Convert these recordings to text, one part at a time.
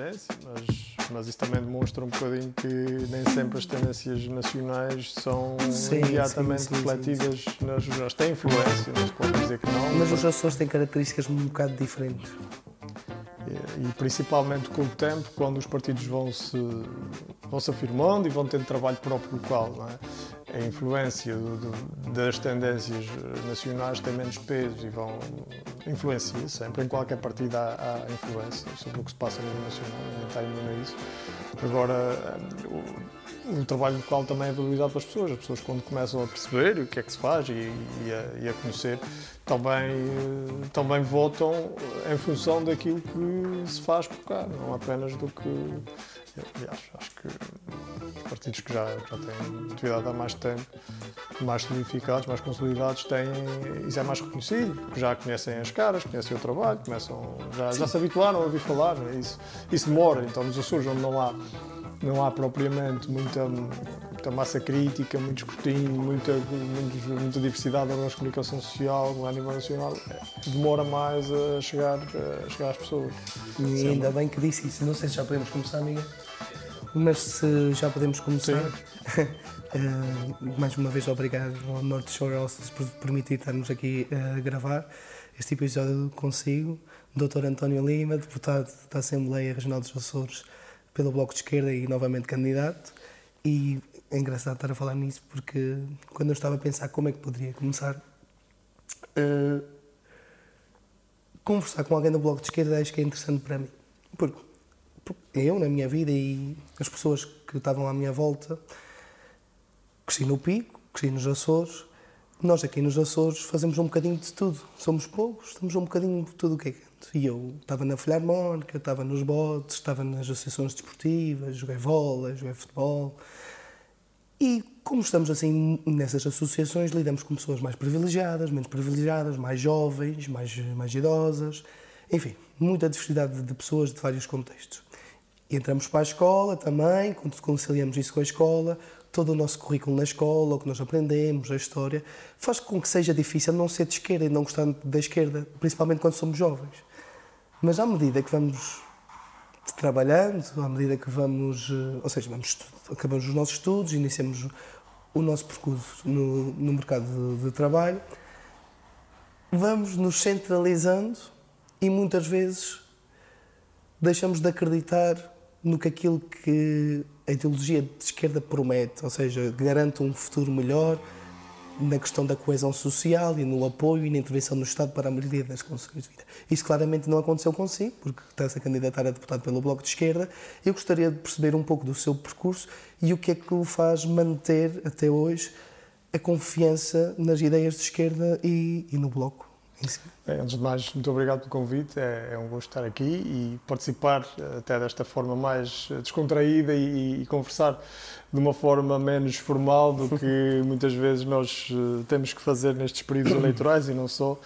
tendência, mas, mas isso também demonstra um bocadinho que nem sempre as tendências nacionais são sim, imediatamente sim, sim, refletidas nas jornais. Tem influência, não se pode dizer que não. Mas os Açores têm características um bocado diferentes. E, e principalmente com o tempo, quando os partidos vão se, vão se afirmando e vão tendo trabalho próprio local. Não é? A influência do, do, das tendências nacionais tem menos peso e vão influenciar sempre. Em qualquer partido há, há, influência sobre o que se passa a nível nacional, ninguém está imune a isso. Agora, o, o, trabalho local também é valorizado pelas pessoas. As pessoas, quando começam a perceber o que é que se faz e, e, a, e a, conhecer, também, também votam em função daquilo que se faz por cá, não apenas do que. Aliás, acho que partidos que já, já têm atividade há mais tempo, mais significados, mais consolidados, têm, isso é mais reconhecido, porque já conhecem as caras, conhecem o trabalho, começam, já, já se habituaram a ouvir falar, é? isso, isso demora, então nos Açores onde não há, não há propriamente muita, muita massa crítica, muito escrutínio, muita, muita, muita diversidade na comunicação social a nível nacional, demora mais a chegar, a chegar às pessoas. E ainda bem que disse isso, não sei se já podemos começar, amiga mas se já podemos começar. uh, mais uma vez, obrigado ao North Shore Hostels por permitir estarmos aqui a gravar este episódio consigo. Dr. António Lima, deputado da Assembleia Regional dos Açores pelo Bloco de Esquerda e novamente candidato. E é engraçado estar a falar nisso porque quando eu estava a pensar como é que poderia começar, uh, conversar com alguém do Bloco de Esquerda acho que é interessante para mim. Porque eu, na minha vida e as pessoas que estavam à minha volta, cresci no Pico, cresci nos Açores. Nós aqui nos Açores fazemos um bocadinho de tudo. Somos poucos, estamos um bocadinho de tudo o que é canto. E eu estava na Filharmónica, estava nos botes, estava nas associações desportivas, joguei vôlei, joguei futebol. E como estamos assim nessas associações, lidamos com pessoas mais privilegiadas, menos privilegiadas, mais jovens, mais, mais idosas, enfim, muita diversidade de pessoas de vários contextos. Entramos para a escola também, conciliamos isso com a escola, todo o nosso currículo na escola, o que nós aprendemos, a história, faz com que seja difícil não ser de esquerda e não gostar da esquerda, principalmente quando somos jovens. Mas à medida que vamos trabalhando, à medida que vamos, eh, ou seja, vamos, acabamos os nossos estudos, iniciamos o nosso percurso no, no mercado de, de trabalho, vamos nos centralizando e muitas vezes deixamos de acreditar no que aquilo que a ideologia de esquerda promete, ou seja, garante um futuro melhor na questão da coesão social e no apoio e na intervenção do Estado para a maioria das condições de vida. Isso claramente não aconteceu consigo, porque está-se a candidatar a deputado pelo Bloco de Esquerda. Eu gostaria de perceber um pouco do seu percurso e o que é que o faz manter até hoje a confiança nas ideias de esquerda e, e no Bloco. Antes de mais, muito obrigado pelo convite. É, é, um gosto estar aqui e participar eh, até desta forma mais eh, descontraída e, e conversar de uma forma menos formal do que muitas vezes nós eh, temos que fazer nestes períodos eleitorais e não só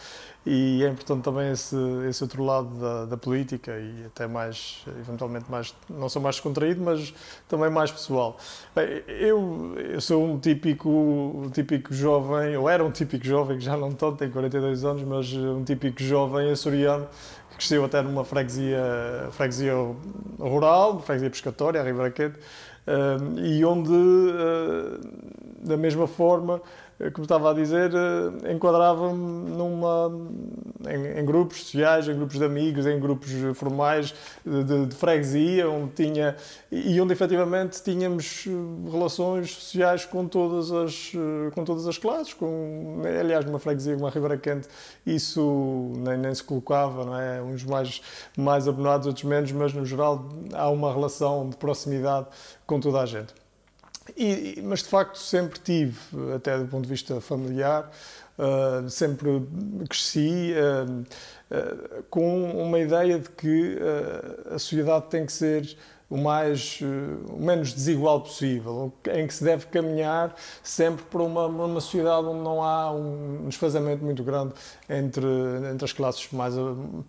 e é importante também esse, esse outro lado da, da, política e até mais, eventualmente mais, não sou mais descontraído, mas também mais pessoal. Bem, eu, eu sou um típico, um típico jovem, ou era um típico jovem, que já não tanto, tenho 42 anos, mas um típico jovem açoriano, que cresceu até numa freguesia, freguesia rural, freguesia pescatória, a Ribraquete, uh, e onde, uh, da mesma forma, eh, como estava a dizer, eh, enquadrava-me numa, em, em, grupos sociais, em grupos de amigos, em grupos formais de, de, freguesia, onde tinha, e onde efetivamente tínhamos eh, relações sociais com todas as, com todas as classes. Com, aliás, numa freguesia como a Ribeira Quente, isso nem, nem se colocava, não é? uns mais, mais abonados, outros menos, mas no geral há uma relação de proximidade com toda a gente. E, mas de facto sempre tive, até do ponto de vista familiar, uh, sempre cresci uh, uh, com uma ideia de que a sociedade tem que ser o mais eh, o menos desigual possível, em que se deve caminhar sempre para uma, uma sociedade onde não há um desfazamento muito grande entre, entre as classes mais,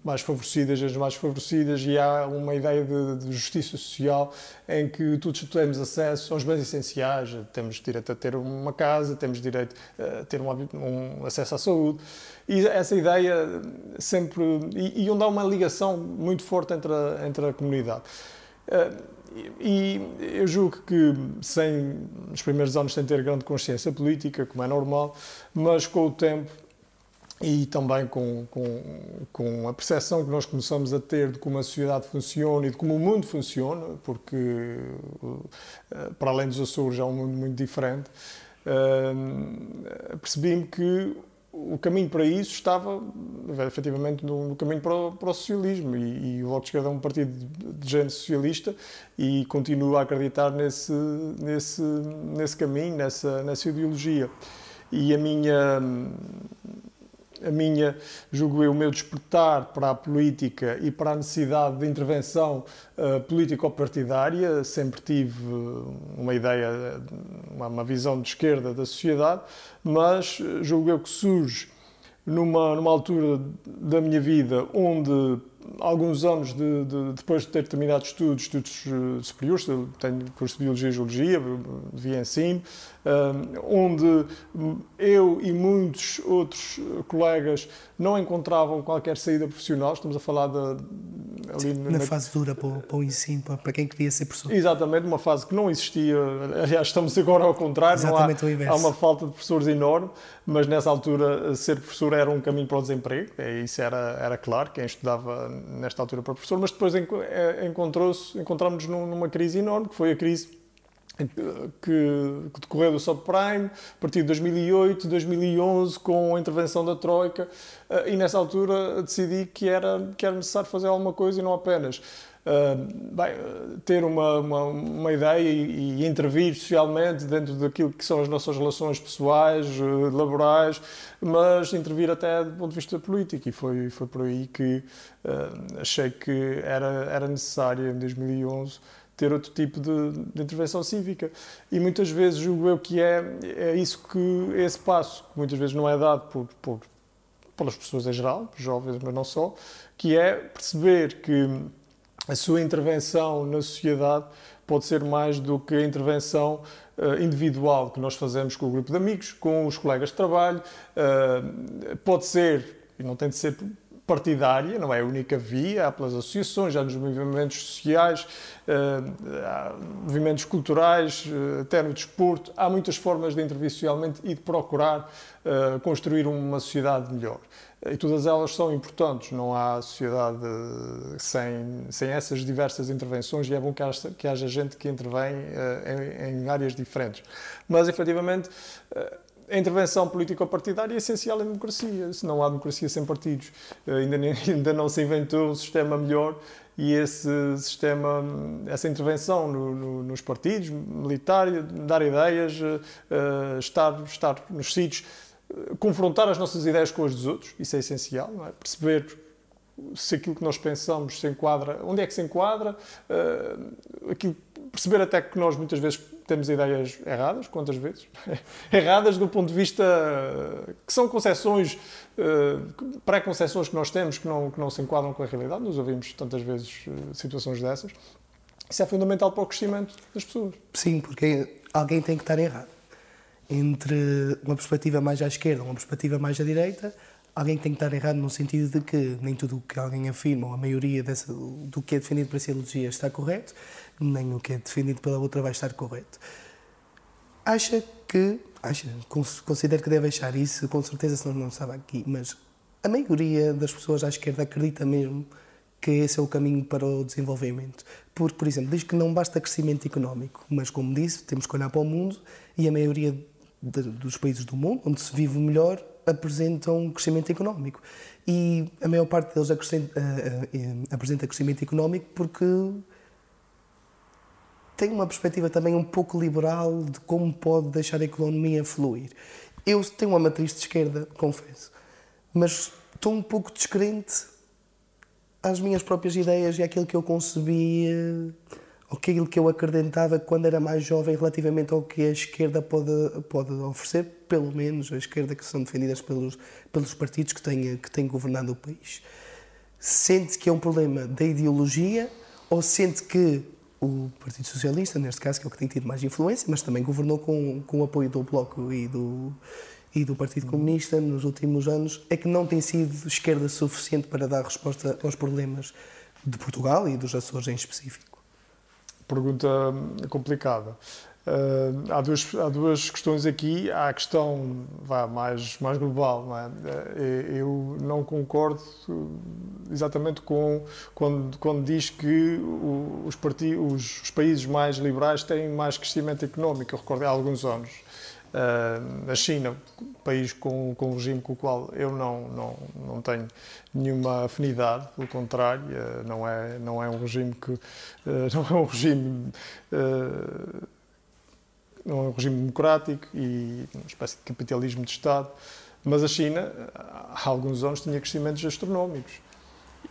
mais favorecidas e as mais favorecidas e há uma ideia de, de justiça social em que todos temos acesso aos bens essenciais, temos direito a ter uma casa, temos direito a ter um, um acesso à saúde e essa ideia sempre e, e onde há uma ligação muito forte entre a, entre a comunidade. Eh, e eu julgo que, sem, nos primeiros anos, sem ter grande consciência política, como é normal, mas com o tempo e também com, com, com a percepção que nós começamos a ter de como a sociedade funciona e de como o mundo funciona, porque para além dos Açores é um mundo muito diferente, uh, percebi-me que o caminho para isso estava efetivamente no, no caminho para o, para o socialismo e, e, o Bloco de Esquerda é um partido de, de género socialista e continuo a acreditar nesse, nesse, nesse caminho, nessa, nessa ideologia. E a minha, a minha, julgo eu, o meu despertar para a política e para a necessidade de intervenção uh, político-partidária, sempre tive uma ideia, uma, uma visão de esquerda da sociedade, mas julgo eu que surge numa, numa altura da minha vida onde alguns anos de, de, depois de ter terminado estudos, estudos eh, superiores, tenho curso de Biologia e Geologia, via ensino, onde eu e muitos outros colegas não encontravam qualquer saída profissional. Estamos a falar de, ali na, na fase dura para o, para o ensino, para quem queria ser professor. Exatamente, uma fase que não existia. Aliás, estamos agora ao contrário. Exatamente há, o inverso. Há uma falta de professores enorme, mas nessa altura ser professor era um caminho para o desemprego. É, isso era, era claro, quem estudava nesta altura para professor, mas depois é, encontrou-se, encontramos numa crise enorme, que foi a crise que, que decorreu do subprime, a partir de 2008, 2011, com a intervenção da Troika, eh, e nessa altura decidi que era, que era necessário fazer alguma coisa e não apenas Uh, bem, ter uma, uma, uma ideia e, e, intervir socialmente dentro daquilo que são as nossas relações pessoais, uh, laborais, mas intervir até do ponto de vista político. E foi, foi por aí que achei que era, era necessário, em 2011, ter outro tipo de, de, intervenção cívica. E muitas vezes julgo eu que é, é isso que, esse passo, que muitas vezes não é dado por, por, pelas pessoas em geral, jovens, mas não só, que é perceber que a sua intervenção na sociedade pode ser mais do que a intervenção uh, individual que nós fazemos com o grupo de amigos, com os colegas de trabalho. Uh, pode ser, e não tem de ser partidária, não é a única via, há pelas associações, já nos movimentos sociais, uh, movimentos culturais, até no desporto, há muitas formas de intervir socialmente e de procurar construir uma sociedade melhor e todas elas são importantes. Não há sociedade sem, sem essas diversas intervenções e é bom que haja, que haja gente que intervém em, em, áreas diferentes. Mas, efetivamente, a intervenção político-partidária é essencial em democracia. Se não há democracia sem partidos, uh, ainda, ainda não se inventou um sistema melhor e esse sistema, essa intervenção no, no, nos partidos, militar, dar ideias, estar, estar nos sítios confrontar as nossas ideias com as dos outros, isso é essencial, é? perceber se aquilo que nós pensamos se enquadra, onde é que se enquadra, uh, aquilo, perceber até que nós muitas vezes temos ideias erradas, quantas vezes? erradas do ponto de vista que são concepções, uh, pré-concepções que nós temos que não, que não se enquadram com a realidade, nós ouvimos tantas vezes uh, situações dessas. Isso é fundamental para o crescimento das pessoas. Sim, porque alguém tem que estar errado entre uma perspectiva mais à esquerda uma perspectiva mais à direita, alguém tem que estar errado no sentido de que nem tudo o que alguém afirma, ou a maioria dessa, do que é defendido por essa ideologia está correto, nem o que é defendido pela outra vai estar correto. Acha que, acha, considero que deve achar isso, com certeza senão não estava aqui, mas a maioria das pessoas à esquerda acredita mesmo que esse é o caminho para o desenvolvimento. Porque, por exemplo, diz que não basta crescimento económico, mas como disse, temos que olhar para o mundo e a maioria de, dos países do mundo, onde se vive melhor, apresentam crescimento económico. E a maior parte deles acrescenta, uh, uh, apresenta crescimento económico porque tem uma perspectiva também um pouco liberal de como pode deixar a economia fluir. Eu tenho uma matriz de esquerda, confesso, mas estou um pouco descrente às minhas próprias ideias e àquilo que eu concebi aquilo que eu acreditava quando era mais jovem relativamente ao que a esquerda pode, pode oferecer, pelo menos a esquerda que são defendidas pelos, pelos partidos que têm, que têm governado o país. Sente que é um problema da ideologia ou sente que o Partido Socialista, neste caso, que é o que tem tido mais influência, mas também governou com, com o apoio do Bloco e do, e do Partido Comunista nos últimos anos, é que não tem sido esquerda suficiente para dar resposta aos problemas de Portugal e dos Açores em específico? Pergunta complicada. Uh, há, duas, há duas questões aqui. Há a questão vá, mais, mais global. Não é? Eh, eu não concordo exatamente com quando, quando diz que os, os, os países mais liberais têm mais crescimento económico. Eu recordo há alguns anos. Uh, a China, país com, com um regime com o qual eu não, não, não tenho nenhuma afinidade, pelo contrário, uh, não, é, não é um regime que. Não é um regime não é um regime democrático e uma espécie de capitalismo de Estado. Mas a China, há alguns anos, tinha crescimentos astronómicos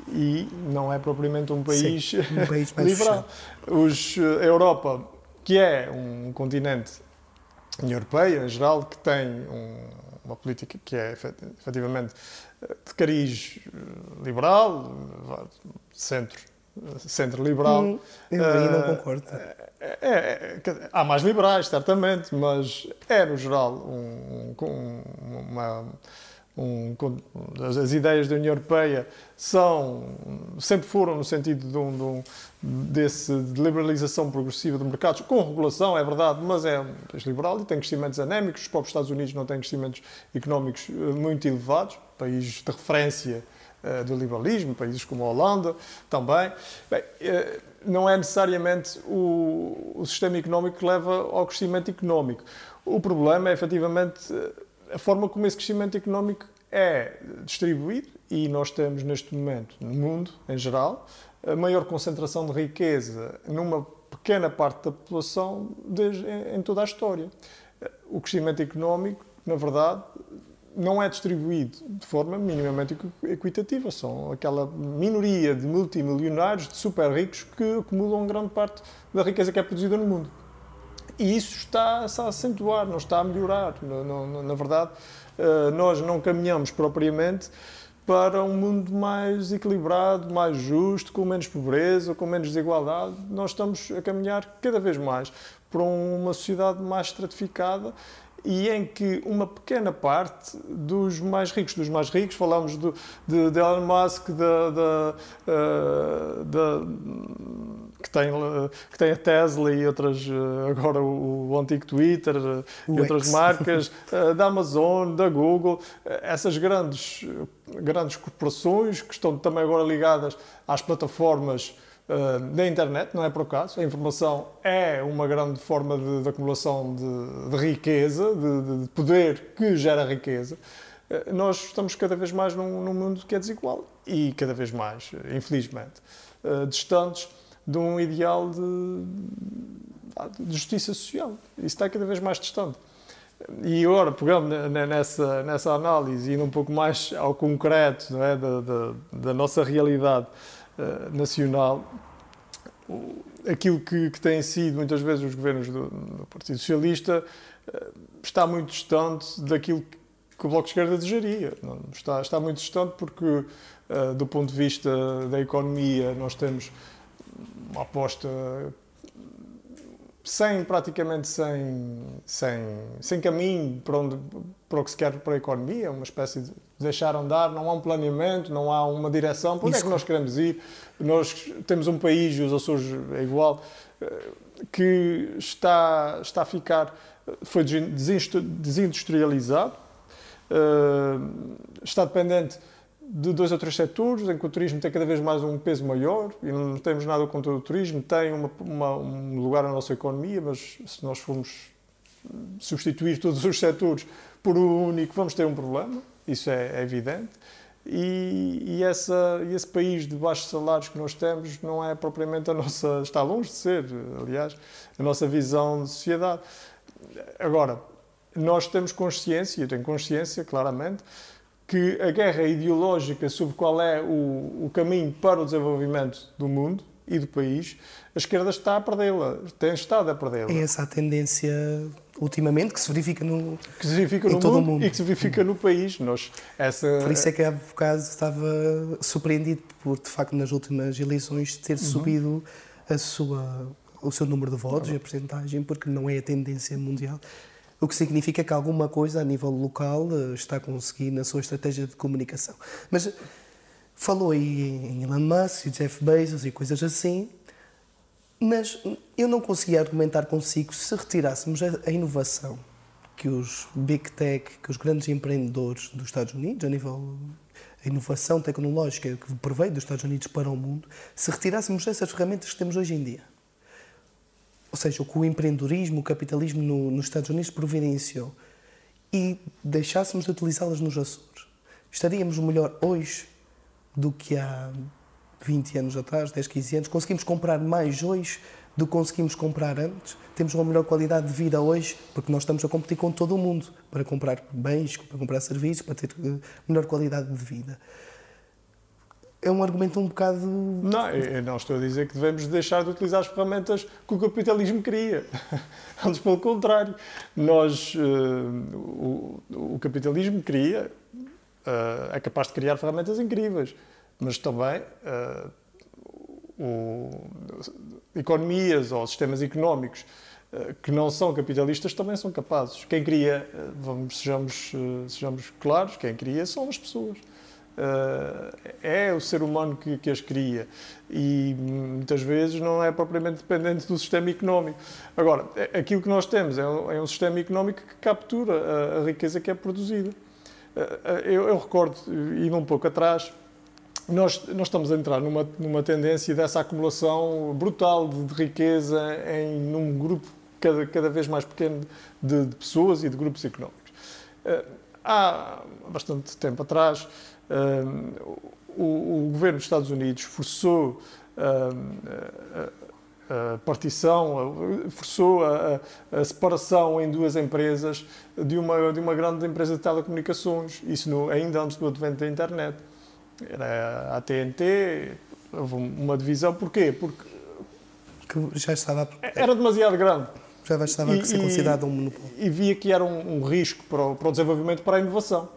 e não é propriamente um país, Sim, um país liberal. Os, a Europa, que é um continente, Europeia em geral, que tem um, uma política que é efetivamente de cariz liberal, centro centro-liberal. Hum, eu aí não eh, concordo. É, é, é, há mais liberais, certamente, mas é, no geral, um, um, uma, um, as ideias da União Europeia são, sempre foram no sentido de, um, de, desse, de liberalização progressiva de mercados, com regulação, é verdade, mas é país liberal e tem crescimentos anémicos. Os próprios Estados Unidos não têm crescimentos económicos eh, muito elevados, país de referência eh, do liberalismo, países como a Holanda também. Bem, eh, não é necessariamente o, o sistema económico que leva ao crescimento económico. O problema é efetivamente a forma como esse crescimento económico é distribuído e nós temos neste momento no mundo em geral a maior concentração de riqueza numa pequena parte da população desde, em, em toda a história. O crescimento económico, na verdade, não é distribuído de forma minimamente equitativa. São aquela minoria de multimilionários, de super ricos, que acumulam grande parte da riqueza que é produzida no mundo. E isso está-se a acentuar, não está a melhorar. Na verdade, eh, nós não caminhamos propriamente para um mundo mais equilibrado, mais justo, com menos pobreza, com menos desigualdade. Nós estamos a caminhar cada vez mais para uma sociedade mais estratificada e em que uma pequena parte dos mais ricos dos mais ricos, falamos do, de, de Elon Musk, da, da, uh, que, tem, que tem a Tesla e outras, uh, agora o, o, antigo Twitter uh, e outras marcas, da Amazon, da Google, essas grandes, grandes corporações que estão também agora ligadas às plataformas da internet, não é por acaso. A informação é uma grande forma de, de acumulação de, de riqueza, de, de, poder que gera riqueza. Uh, nós estamos cada vez mais num, num, mundo que é desigual e cada vez mais, infelizmente, uh, distantes de um ideal de, de justiça social. Isso está cada vez mais distante. E agora, pegando nessa, nessa análise, indo um pouco mais ao concreto é, da, da, da, nossa realidade uh, nacional, aquilo que, que têm sido muitas vezes os governos do, do Partido Socialista uh, está muito distante daquilo que, que o Bloco de Esquerda desejaria. Está, está muito distante porque, uh, do ponto de vista da economia, nós temos uma aposta sem praticamente sem, sem, sem caminho para, onde, para o que se quer para a economia, uma espécie de deixar andar, não há um planeamento, não há uma direção, para onde é que nós queremos ir? Nós temos um país, e os Açores é igual, eh, que está, está a ficar, foi desindustrializado, eh, está dependente de dois ou três setores, em que o turismo tem cada vez mais um peso maior, e não temos nada contra o turismo, tem uma, uma, um lugar na nossa economia, mas se nós formos substituir todos os setores por um único, vamos ter um problema, isso é, é evidente. E, e, essa, esse país de baixos salários que nós temos não é propriamente a nossa, está longe de ser, aliás, a nossa visão de sociedade. Agora, nós temos consciência, eu tenho consciência, claramente, que a guerra ideológica sobre qual é o, o caminho para o desenvolvimento do mundo e do país, a esquerda está a perdê-la, tem estado a perdê-la. É essa a tendência, ultimamente, que se verifica no, que se verifica no todo mundo, o mundo. e que se verifica no país. Nós, essa, Por isso é que há bocado estava surpreendido por, de facto, nas últimas eleições ter subido a sua, o seu número de votos e a percentagem, porque não é a tendência mundial. O que significa que alguma coisa a nível local eh, está a conseguir na sua estratégia de comunicação. Mas falou aí em Elon Musk Jeff Bezos e coisas assim, mas eu não conseguia argumentar consigo se retirássemos a, inovação que os big tech, que os grandes empreendedores dos Estados Unidos, a nível a inovação tecnológica que provém dos Estados Unidos para o mundo, se retirássemos essas ferramentas que temos hoje em dia. Ou seja, o que o empreendedorismo, o capitalismo no, nos Estados Unidos providenciou e deixássemos de utilizá-las nos Açores, estaríamos melhor hoje do que há 20 anos atrás, 10, 15 anos. Conseguimos comprar mais hoje do que conseguimos comprar antes. Temos uma melhor qualidade de vida hoje, porque nós estamos a competir com todo o mundo para comprar bens, para comprar serviços, para ter eh, melhor qualidade de vida. É um argumento um bocado. Não, eu não estou a dizer que devemos deixar de utilizar as ferramentas que o capitalismo cria. Antes, pelo contrário. Nós, uh, o, o, capitalismo cria, é capaz de criar ferramentas incríveis, mas também uh, o, economias ou sistemas económicos que não são capitalistas também são capazes. Quem cria, vamos, sejamos, sejamos claros, quem cria são as pessoas. É o ser humano que, que, as cria e muitas vezes não é propriamente dependente do sistema económico. Agora, aquilo que nós temos é um, é um sistema económico que captura a, a riqueza que é produzida. Uh, eu, eu, recordo, indo um pouco atrás, nós, nós estamos a entrar numa, numa tendência dessa acumulação brutal de, de riqueza em num grupo cada, cada vez mais pequeno de, de pessoas e de grupos económicos. Há bastante tempo atrás, o, o, governo dos Estados Unidos forçou a partição, forçou a, a, separação em duas empresas de uma, de uma grande empresa de telecomunicações, isso no, ainda antes do advento da internet. Era a AT&T, houve uma divisão, porquê? Porque que já estava era demasiado grande. Já estava e, a ser considerado um monopólio. E via que era um, um risco para o, para o desenvolvimento, para a inovação.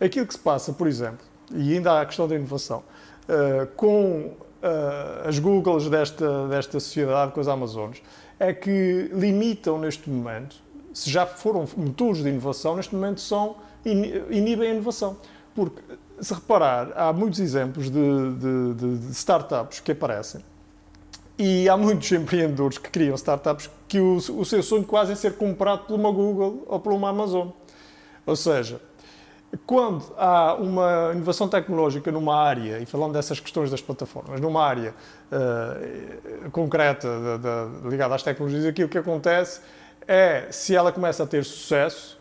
Aquilo que se passa, por exemplo, e ainda há a questão da inovação, uh, com uh, as Googles desta, desta sociedade, com as Amazonas, é que limitam neste momento, se já foram motores de inovação, neste momento são, inibem a inovação. Porque, se reparar, há muitos exemplos de, de, de, de startups que aparecem e há muitos empreendedores que criam startups que o, o seu sonho quase é ser comprado por uma Google ou por uma Amazon. Ou seja, quando há uma inovação tecnológica numa área, e falando dessas questões das plataformas, numa área uh, concreta de, de, ligada às tecnologias, aquilo que acontece é, se ela começa a ter sucesso,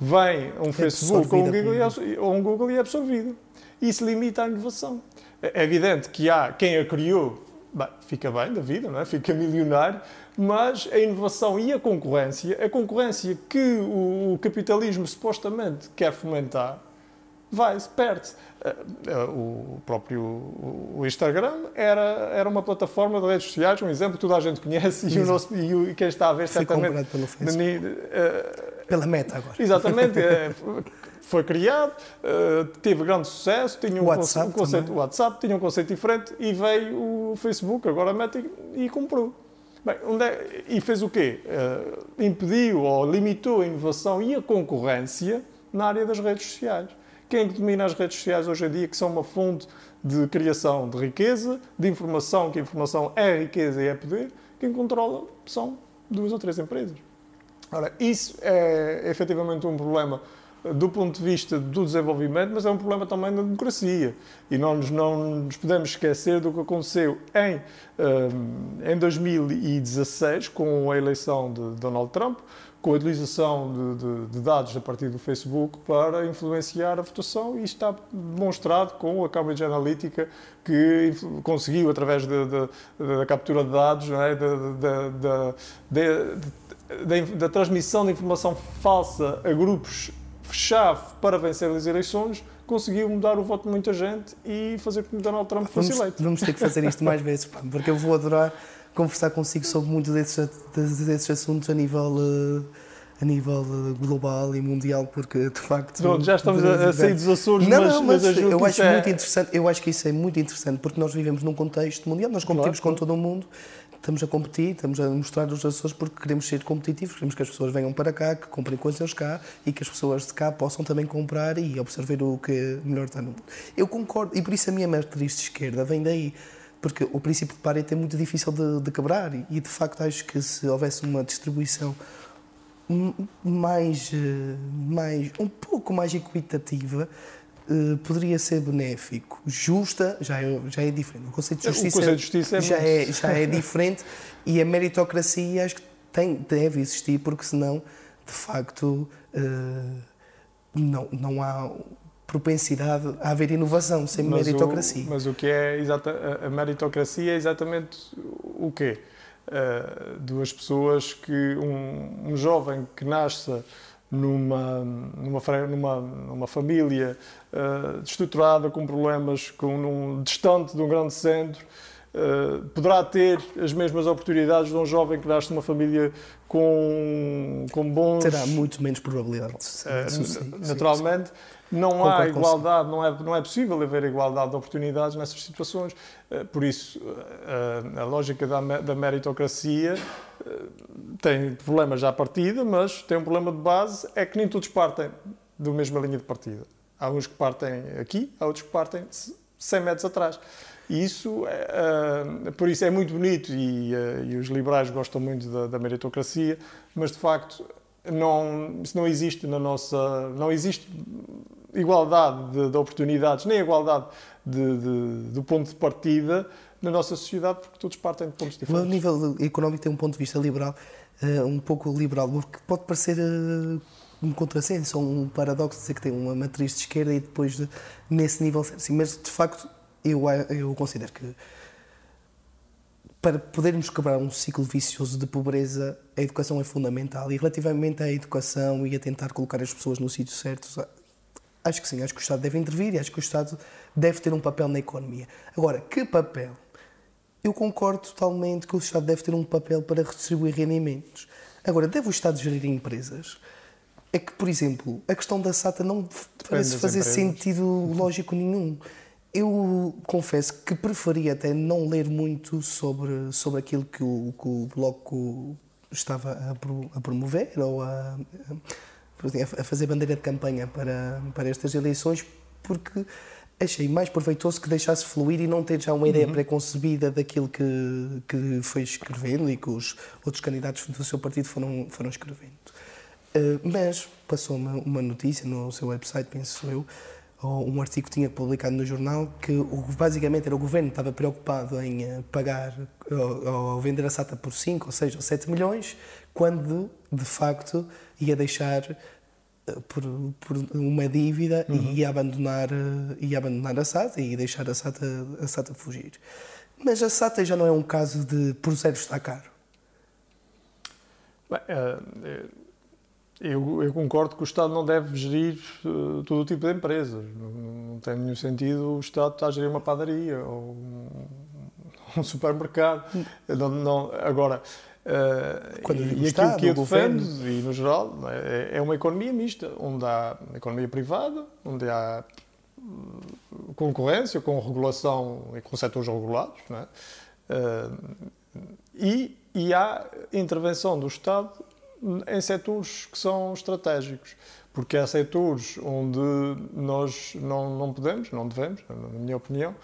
vem um é Facebook ou um, Google e é, ou um Google e é absorvido. Isso limita a inovação. É evidente que há quem a criou, bem, fica bem da vida, não é? fica milionário, mas a inovação e a concorrência, a concorrência que o capitalismo supostamente quer fomentar, vai-se, perde-se. Eh, eh, o próprio o Instagram era, era uma plataforma de redes sociais, um exemplo que toda a gente conhece e, o nosso, e, o, quem está a ver Foi certamente... pelo Facebook. Uh, Pela meta agora. Exatamente. foi criado, teve grande sucesso, tinha um, WhatsApp um conceito, o WhatsApp tinha um conceito diferente e veio o Facebook, agora a meta e, e comprou. Bem, é, e fez o quê? Uh, impediu ou limitou a inovação e a concorrência na área das redes sociais. Quem domina as redes sociais hoje em dia, que são uma fonte de criação de riqueza, de informação, que a informação é riqueza e é poder, quem controla são duas ou três empresas. Ora, isso é efetivamente um problema do ponto de vista do desenvolvimento, mas é um problema também da democracia. E nos, não nos podemos esquecer do que aconteceu em, um, em 2016, com a eleição de Donald Trump, com a utilização de, de, de, dados a partir do Facebook para influenciar a votação e está demonstrado com a Cambridge Analytica que conseguiu, através da captura de dados, é? da transmissão de informação falsa a grupos chave para vencer as eleições, conseguiu mudar o voto de muita gente e fazer com que Donald Trump fosse Vamos, eleito. vamos ter que fazer isto mais vezes, porque eu vou adorar conversar consigo sobre muitos desses, desses assuntos a nível, eh, a nível eh, global e mundial, porque de facto. Pronto, já estamos a, a sair dos Açores, Não, mas, não, mas, mas eu acho é... muito interessante, eu acho que isso é muito interessante, porque nós vivemos num contexto mundial, nós competimos Claro, com todo o mundo, estamos a competir, estamos a mostrar os Açores porque queremos ser competitivos, queremos que as pessoas venham para cá, que comprem coisas cá e que as pessoas de cá possam também comprar e observar o que melhor está no mundo. Eu concordo, e por isso a minha matriz de esquerda vem daí. Porque o princípio de Pareto é muito difícil de, de quebrar e, de facto, acho que se houvesse uma distribuição mais, eh, mais um pouco mais equitativa, eh, poderia ser benéfico. Justa já é, já é diferente. O conceito de justiça, conceito de justiça é já, é, já é diferente e a meritocracia acho que tem, deve existir, porque senão, de facto, eh, não, não há propensidade a haver inovação sem Mas meritocracia. O, mas o que é exata, a- meritocracia é exatamente o quê? Uh, duas pessoas que um, um jovem que nasce numa numa numa, numa família uh, destruturada com problemas com num distante de um grande centro uh, poderá ter as mesmas oportunidades de um jovem que nasce numa família com com bons Terá muito menos probabilidade de Uh, sucesso. naturalmente, não Concordo há igualdade, não é, não é possível haver igualdade de oportunidades nessas situações. Uh, Por isso, uh, a lógica da, da meritocracia uh, tem problemas já à partida, mas tem um problema de base, é que nem todos partem da mesma linha de partida. Há uns que partem aqui, há outros que partem 100 metros atrás. E isso, é, uh, por isso é muito bonito e, uh, e os liberais gostam muito da, da meritocracia, mas de facto não, isso não existe na nossa, não existe igualdade de, de oportunidades, nem igualdade de, de- do ponto de partida na nossa sociedade, porque todos partem de pontos O diferentes. nível económico tem um ponto de vista liberal, eh, um pouco liberal, porque pode parecer um contrassenso ou um paradoxo dizer que tem uma matriz de esquerda e depois de- nesse nível assim. Mas de facto eu, eu considero que para podermos quebrar um ciclo vicioso de pobreza, a educação é fundamental. E relativamente à educação e a tentar colocar as pessoas no sítio certo, acho que sim, acho que o Estado deve intervir e acho que o Estado deve ter um papel na economia. Agora, que papel? Eu concordo totalmente que o Estado deve ter um papel para redistribuir rendimentos. Agora, deve o Estado gerir empresas? É que, por exemplo, a questão da SATA não parece das fazer empresas. sentido lógico nenhum. Eu confesso que preferia até não ler muito sobre, sobre aquilo que o, que o Bloco estava a, pro- a promover ou a, a fazer bandeira de campanha para, para estas eleições, porque achei mais proveitoso que deixasse fluir e não ter já uma ideia pré-concebida daquilo que, que foi escrevendo e que os outros candidatos do seu partido foram, foram escrevendo. Uh, mas passou uma, notícia no seu website, penso eu, ou um artigo que tinha publicado no jornal que o, basicamente era o governo que estava preocupado em eh, pagar ou, ou vender a SATA por 5 ou 6 ou 7 milhões, quando de facto ia deixar eh, por, por uma dívida e ia abandonar, eh, ia abandonar a SATA e ia deixar a SATA, a SATA fugir. Mas a SATA já não é um caso de por zero está caro. Bem, eh, eh, eu, eu concordo que o Estado não deve gerir eh, todo o tipo de empresas. Não, não tem nenhum sentido o Estado estar a gerir uma padaria ou um, um supermercado. Não- não- agora, eh, Quando e aquilo Estado, que eu governo- defendo, e no geral, não é, é uma economia mista, onde há economia privada, onde há hum, concorrência com regulação e com setores regulados, é? Eh, e, e há intervenção do Estado em setores que são estratégicos, porque há setores onde nós não, não podemos, não devemos, na minha opinião,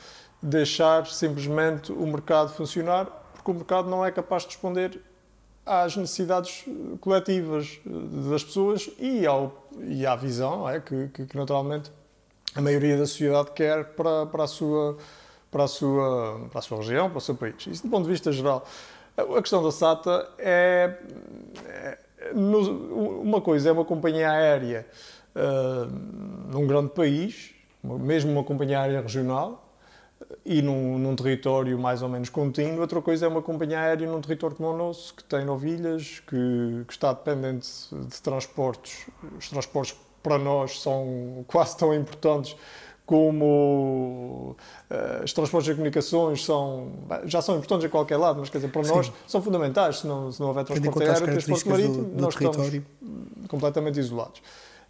deixar simplesmente o mercado funcionar, porque o mercado não é capaz de responder às necessidades eh, coletivas eh, das pessoas e, ao, e à visão é? que, que, que naturalmente a maioria da sociedade quer para, para, a sua, para, a sua, para a sua região, para o seu país. Isso do ponto de vista geral. A questão da SATA é, é- uma coisa é uma companhia aérea ah, num grande país, mesmo uma companhia aérea regional, e num, num território mais ou menos contínuo. Outra coisa é uma companhia aérea num território como o nosso, que tem novilhas, que, que está dependente de transportes, os transportes para nós são quase tão importantes como uh, os transportes e comunicações são, já são importantes a qualquer lado, mas quer dizer, para Sim. nós são fundamentais. Se não, se não houver transporte aéreo transporte marítimo, do, do nós território. estamos completamente isolados.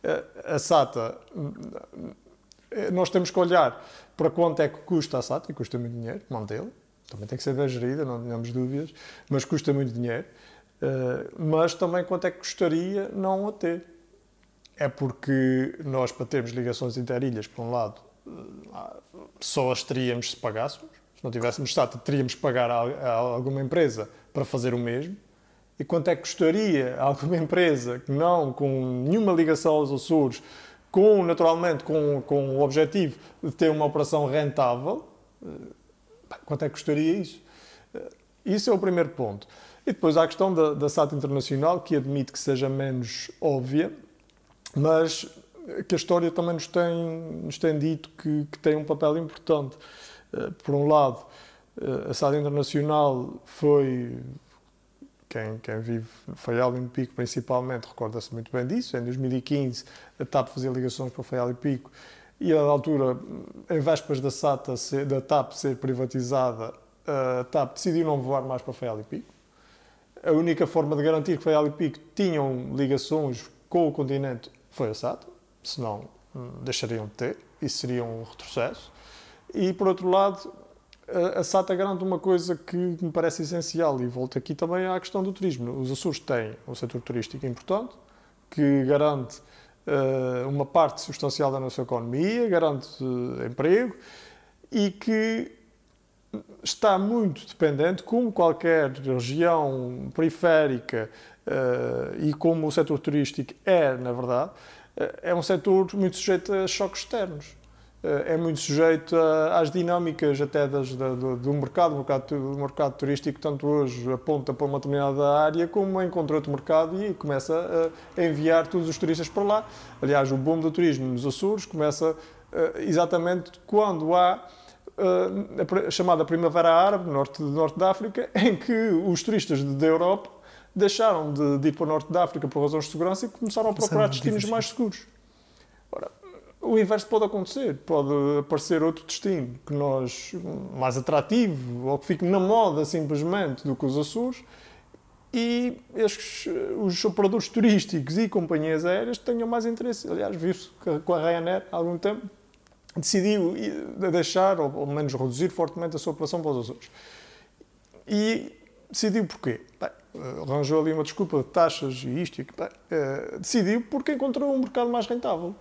Uh, a SATA, uh, nós temos que olhar para quanto é que custa a SATA, e custa muito dinheiro mantê-la, também tem que ser bem gerida, não tenhamos dúvidas, mas custa muito dinheiro. mas também quanto é que custaria não a ter é porque nós, para termos ligações interilhas, por um lado, eh, só as teríamos se pagássemos. Se não tivéssemos SATA, teríamos que pagar a, alguma empresa para fazer o mesmo. E quanto é que custaria a alguma empresa que não, com nenhuma ligação aos Açores, com, naturalmente, com, com o objetivo de ter uma operação rentável, eh, quanto é que custaria isso? Eh, isso é o primeiro ponto. E depois há a questão da, da SATA Internacional, que admite que seja menos óbvia, mas que a história também nos tem, nos tem dito que, que tem um papel importante. Eh, por um lado, eh, a SAD Internacional foi. Quem, quem vive Faial e Pico, principalmente, recorda-se muito bem disso. Em 2015, a TAP fazia ligações para Faial e Pico e, à altura, em vésperas da, SATA ser, da TAP ser privatizada, a TAP decidiu não voar mais para Faial e Pico. A única forma de garantir que Faial e Pico tinham ligações com o continente foi a SATA, senão hum, deixariam de ter, isso seria um retrocesso. E, por outro lado, a SATA garante uma coisa que me parece essencial, e volto aqui também à questão do turismo. Os Açores têm um setor turístico importante, que garante uh, uma parte substancial da nossa economia, garante uh, emprego, e que está muito dependente, como qualquer região periférica e como o setor turístico é, na verdade, uh, é um setor muito sujeito a choques externos. Uh, é muito sujeito às dinâmicas até das, da, do, do, mercado, o mercado, mercado turístico, tanto hoje aponta para uma determinada área, como encontra outro mercado e começa a, a enviar todos os turistas para lá. Aliás, o boom do turismo nos Açores começa exatamente quando há a chamada Primavera Árabe, norte, norte da África, em que os turistas da Europa deixaram de, de ir para o norte da África por razões de segurança e começaram a procurar destinos mais seguros. Ora, o inverso pode acontecer, pode aparecer outro destino que nós mais atrativo ou que fique na moda simplesmente do que os Açores e estes, os operadores turísticos e companhias aéreas tenham mais interesse. Aliás, viu-se com a Ryanair há algum tempo decidiu deixar, ou pelo menos reduzir fortemente a sua operação para os Açores. E decidiu porquê? Bem, arranjou ali uma desculpa de taxas e isto e aquilo. Uh, decidiu porque encontrou um mercado mais rentável.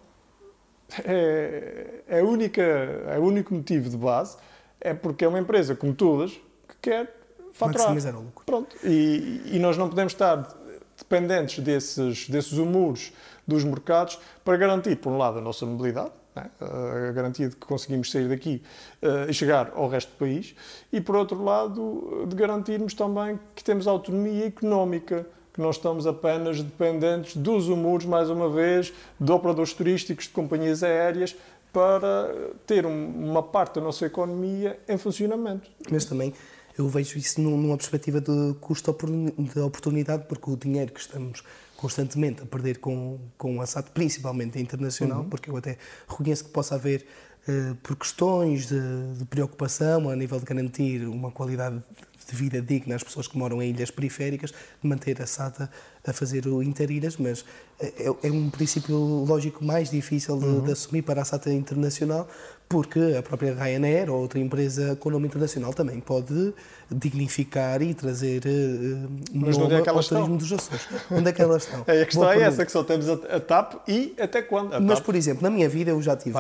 É, é, única, é o único motivo de base, é porque é uma empresa, como todas, que quer faturar. Maximizar o lucro. Pronto. E, e nós não podemos estar dependentes desses, desses humores dos mercados para garantir, por um lado, a nossa mobilidade? A garantia de que conseguimos sair daqui uh, e chegar ao resto do país, e por outro lado, de garantirmos também que temos autonomia económica, que não estamos apenas dependentes dos humores, mais uma vez, de operadores turísticos, de companhias aéreas, para ter um, uma parte da nossa economia em funcionamento. Mas também eu vejo isso numa perspectiva de custo de oportunidade, porque o dinheiro que estamos constantemente a perder com, com o SAT, principalmente internacional, uhum. porque eu até reconheço que possa haver, uh, por questões de, de, preocupação a nível de garantir uma qualidade de vida digna às pessoas que moram em ilhas periféricas, de manter a SATA a fazer o interilhas, mas eh, é, é, um princípio lógico mais difícil de, uhum. de assumir para a SATA internacional, porque a própria Ryanair ou outra empresa com nome internacional também pode dignificar e trazer uh, Mas onde é que elas estão? dos Açores. Onde é que elas estão? é, a questão Boa é essa, que só temos a, a TAP e até quando? Mas, por exemplo, na minha vida eu já tive,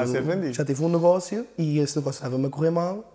já tive um negócio e esse negócio estava-me a correr mal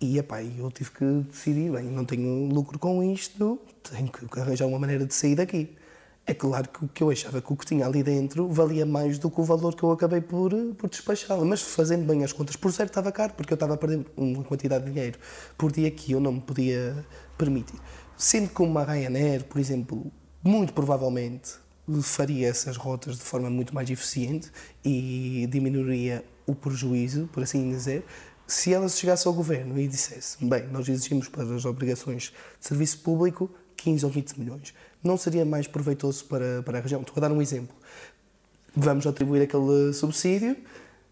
e epá, eu tive que decidir, bem, não tenho lucro com isto, tenho que arranjar uma maneira de sair daqui. É claro que o que eu achava que o que tinha ali dentro valia mais do que o valor que eu acabei por, por despachá-la. Mas fazendo bem as contas, por certo estava caro, porque eu estava a perder uma quantidade de dinheiro por dia que eu não me podia permitir. Sendo que uma Ryanair, por exemplo, muito provavelmente faria essas rotas de forma muito mais eficiente e diminuiria o prejuízo, por assim dizer, se ela chegasse ao governo e dissesse: bem, nós exigimos para as obrigações de serviço público 15 ou 20 milhões não seria mais proveitoso para, para a região? Estou a dar um exemplo. vamos atribuir aquele subsídio,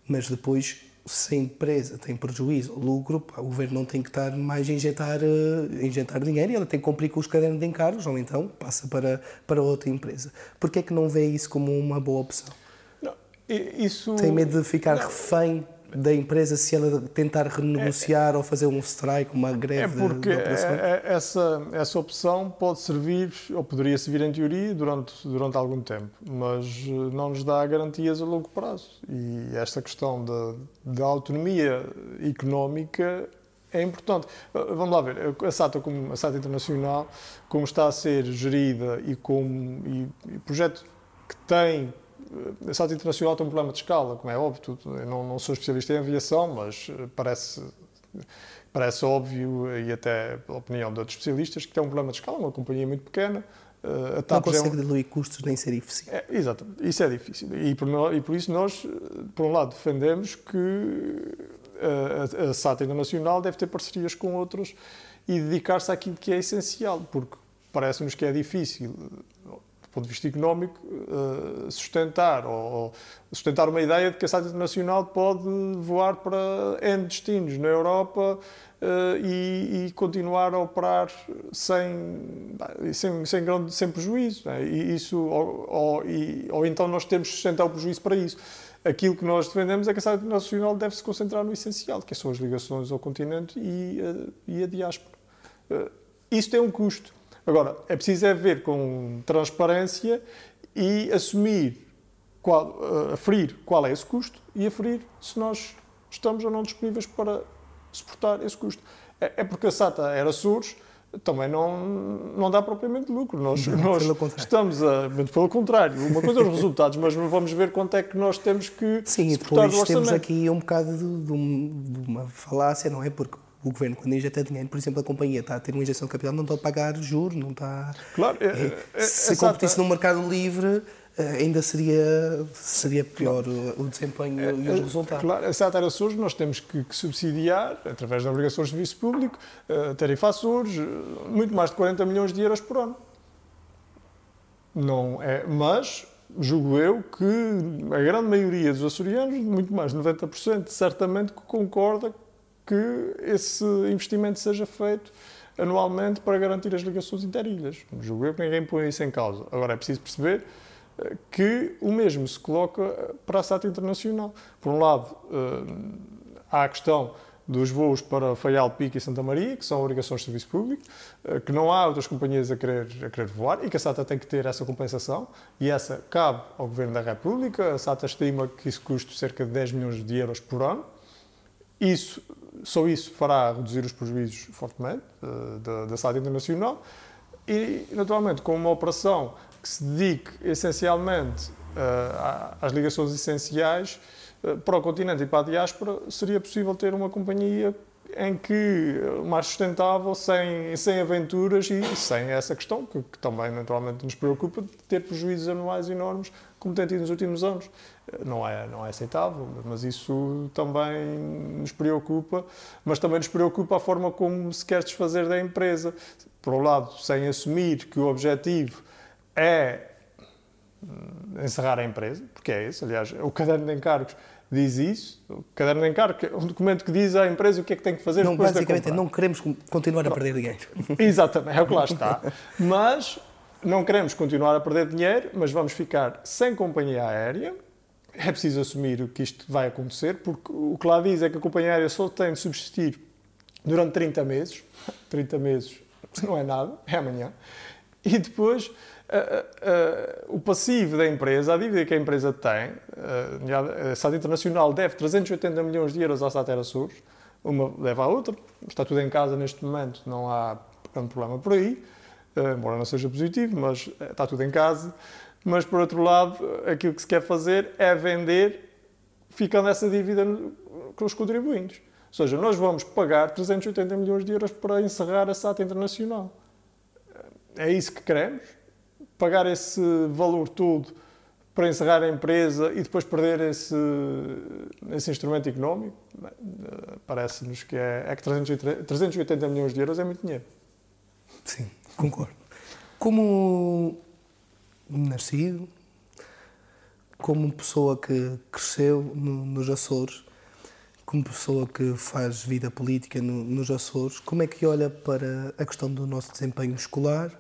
mas depois se a empresa tem prejuízo ou lucro, o governo não tem que estar mais a injetar, uh, injetar dinheiro e ela tem que cumprir com os cadernos de encargos ou então passa para, para outra empresa. Porquê é que não vê isso como uma boa opção? Não, isso... Tem medo de ficar não. refém da empresa se ela tentar renegociar é, ou fazer um strike, uma greve É porque de, de é, essa, essa opção pode servir, ou poderia servir em teoria, durante, durante algum tempo, mas eh, não nos dá garantias a longo prazo. E esta questão da, da autonomia económica é importante. Eh, vamos lá ver, a SATA, como, a SATA Internacional, como está a ser gerida e como e, e projeto que tem a SATA Internacional tem um problema de escala, como é óbvio. Eu não, não sou especialista em aviação, mas eh, parece, parece óbvio, e até pela opinião de outros especialistas, que tem um problema de escala, uma companhia muito pequena. Eh, a TAP não consegue é um... diluir custos nem ser eficiente. É, exato, isso é difícil. E por, e por isso nós, eh, por um lado, defendemos que a, a SATA Internacional deve ter parcerias com outros e dedicar-se àquilo que é essencial, porque parece-nos que é difícil ponto de vista económico, eh, sustentar ou sustentar uma ideia de que a SATA Internacional pode voar para N destinos na Europa eh, e, e continuar a operar sem, sem, sem, grande, sem prejuízo. É? E isso, ou, ou, ou então nós temos que sustentar o prejuízo para isso. Aquilo que nós defendemos é que a SATA Internacional deve se concentrar no essencial, que são as ligações ao continente e, a, e a diáspora. Isso tem um custo Agora, é preciso é ver com transparência e assumir, qual, uh, aferir qual é esse custo e aferir se nós estamos ou não disponíveis para suportar esse custo. É, é porque a SATA era SURS, também não, não dá propriamente lucro. Nós, não, nós estamos a. Muito pelo contrário. Uma coisa é os resultados, mas vamos ver quanto é que nós temos que. Sim, e depois temos aqui um bocado de, de, uma falácia, não é? Porque o governo, quando injeta dinheiro, por exemplo, a companhia está a ter uma injeção de capital, não está a pagar juros, não está. Claro, é, é, é, se competisse no mercado livre, eh, ainda seria, seria pior claro. o, desempenho é, e os resultados. Claro, a era Açores nós temos que, que, subsidiar, através de obrigações de serviço público, a tarifa Açores, muito mais de 40 milhões de euros por ano. Não é, mas julgo eu que a grande maioria dos açorianos, muito mais de 90%, certamente concorda que esse investimento seja feito anualmente para garantir as ligações interilhas. Julgo eu que ninguém põe isso em causa. Agora é preciso perceber eh, que o mesmo se coloca eh, para a SATA Internacional. Por um lado, eh, há a questão dos voos para Faial, Pico e Santa Maria, que são obrigações de serviço público, que não há outras companhias a querer, a querer voar e que a SATA tem que ter essa compensação e essa cabe ao Governo da República. A SATA estima que isso custa cerca de 10 milhões de euros por ano. Isso só isso fará reduzir os prejuízos fortemente uh, da, da internacional e, naturalmente, com uma operação que se dedique essencialmente uh, às ligações essenciais uh, para o continente e para a diáspora, seria possível ter uma companhia em que mais sustentável, sem, sem aventuras e sem essa questão, que, que também naturalmente nos preocupa, de ter prejuízos anuais enormes, como tem tido nos últimos anos. Não é, não é aceitável, mas isso também nos preocupa, mas também nos preocupa a forma como se quer desfazer da empresa. Por um lado, sem assumir que o objetivo é hum, encerrar a empresa, porque é isso, aliás, o caderno de encargos diz isso. O caderno de encargo é um documento que diz à empresa o que é que tem que fazer não, depois basicamente, não queremos continuar a perder dinheiro. Exatamente, é o que lá está. Mas não queremos continuar a perder dinheiro, mas vamos ficar sem companhia aérea. É preciso assumir que isto vai acontecer, porque o que lá diz é que a companhia aérea só tem de subsistir durante 30 meses. 30 meses não é nada, é amanhã. E depois Uh, uh, o passivo da empresa, a dívida que a empresa tem, uh, a SAD Internacional deve 380 milhões de euros à Satera Sul, uma leva à outra, está tudo em casa neste momento, não há grande problema por aí, embora não seja positivo, mas está tudo em casa. Mas, por outro lado, aquilo que se quer fazer é vender, ficando essa dívida com os contribuintes. Ou seja, nós vamos pagar 380 milhões de euros para encerrar a SATA Internacional. É isso que queremos? pagar esse valor todo para encerrar a empresa e depois perder esse, esse instrumento económico, parece-nos que é, é que 380 milhões de euros é muito dinheiro. Sim, concordo. Como nascido, como pessoa que cresceu no, nos Açores, como pessoa que faz vida política no, nos Açores, como é que olha para a questão do nosso desempenho escolar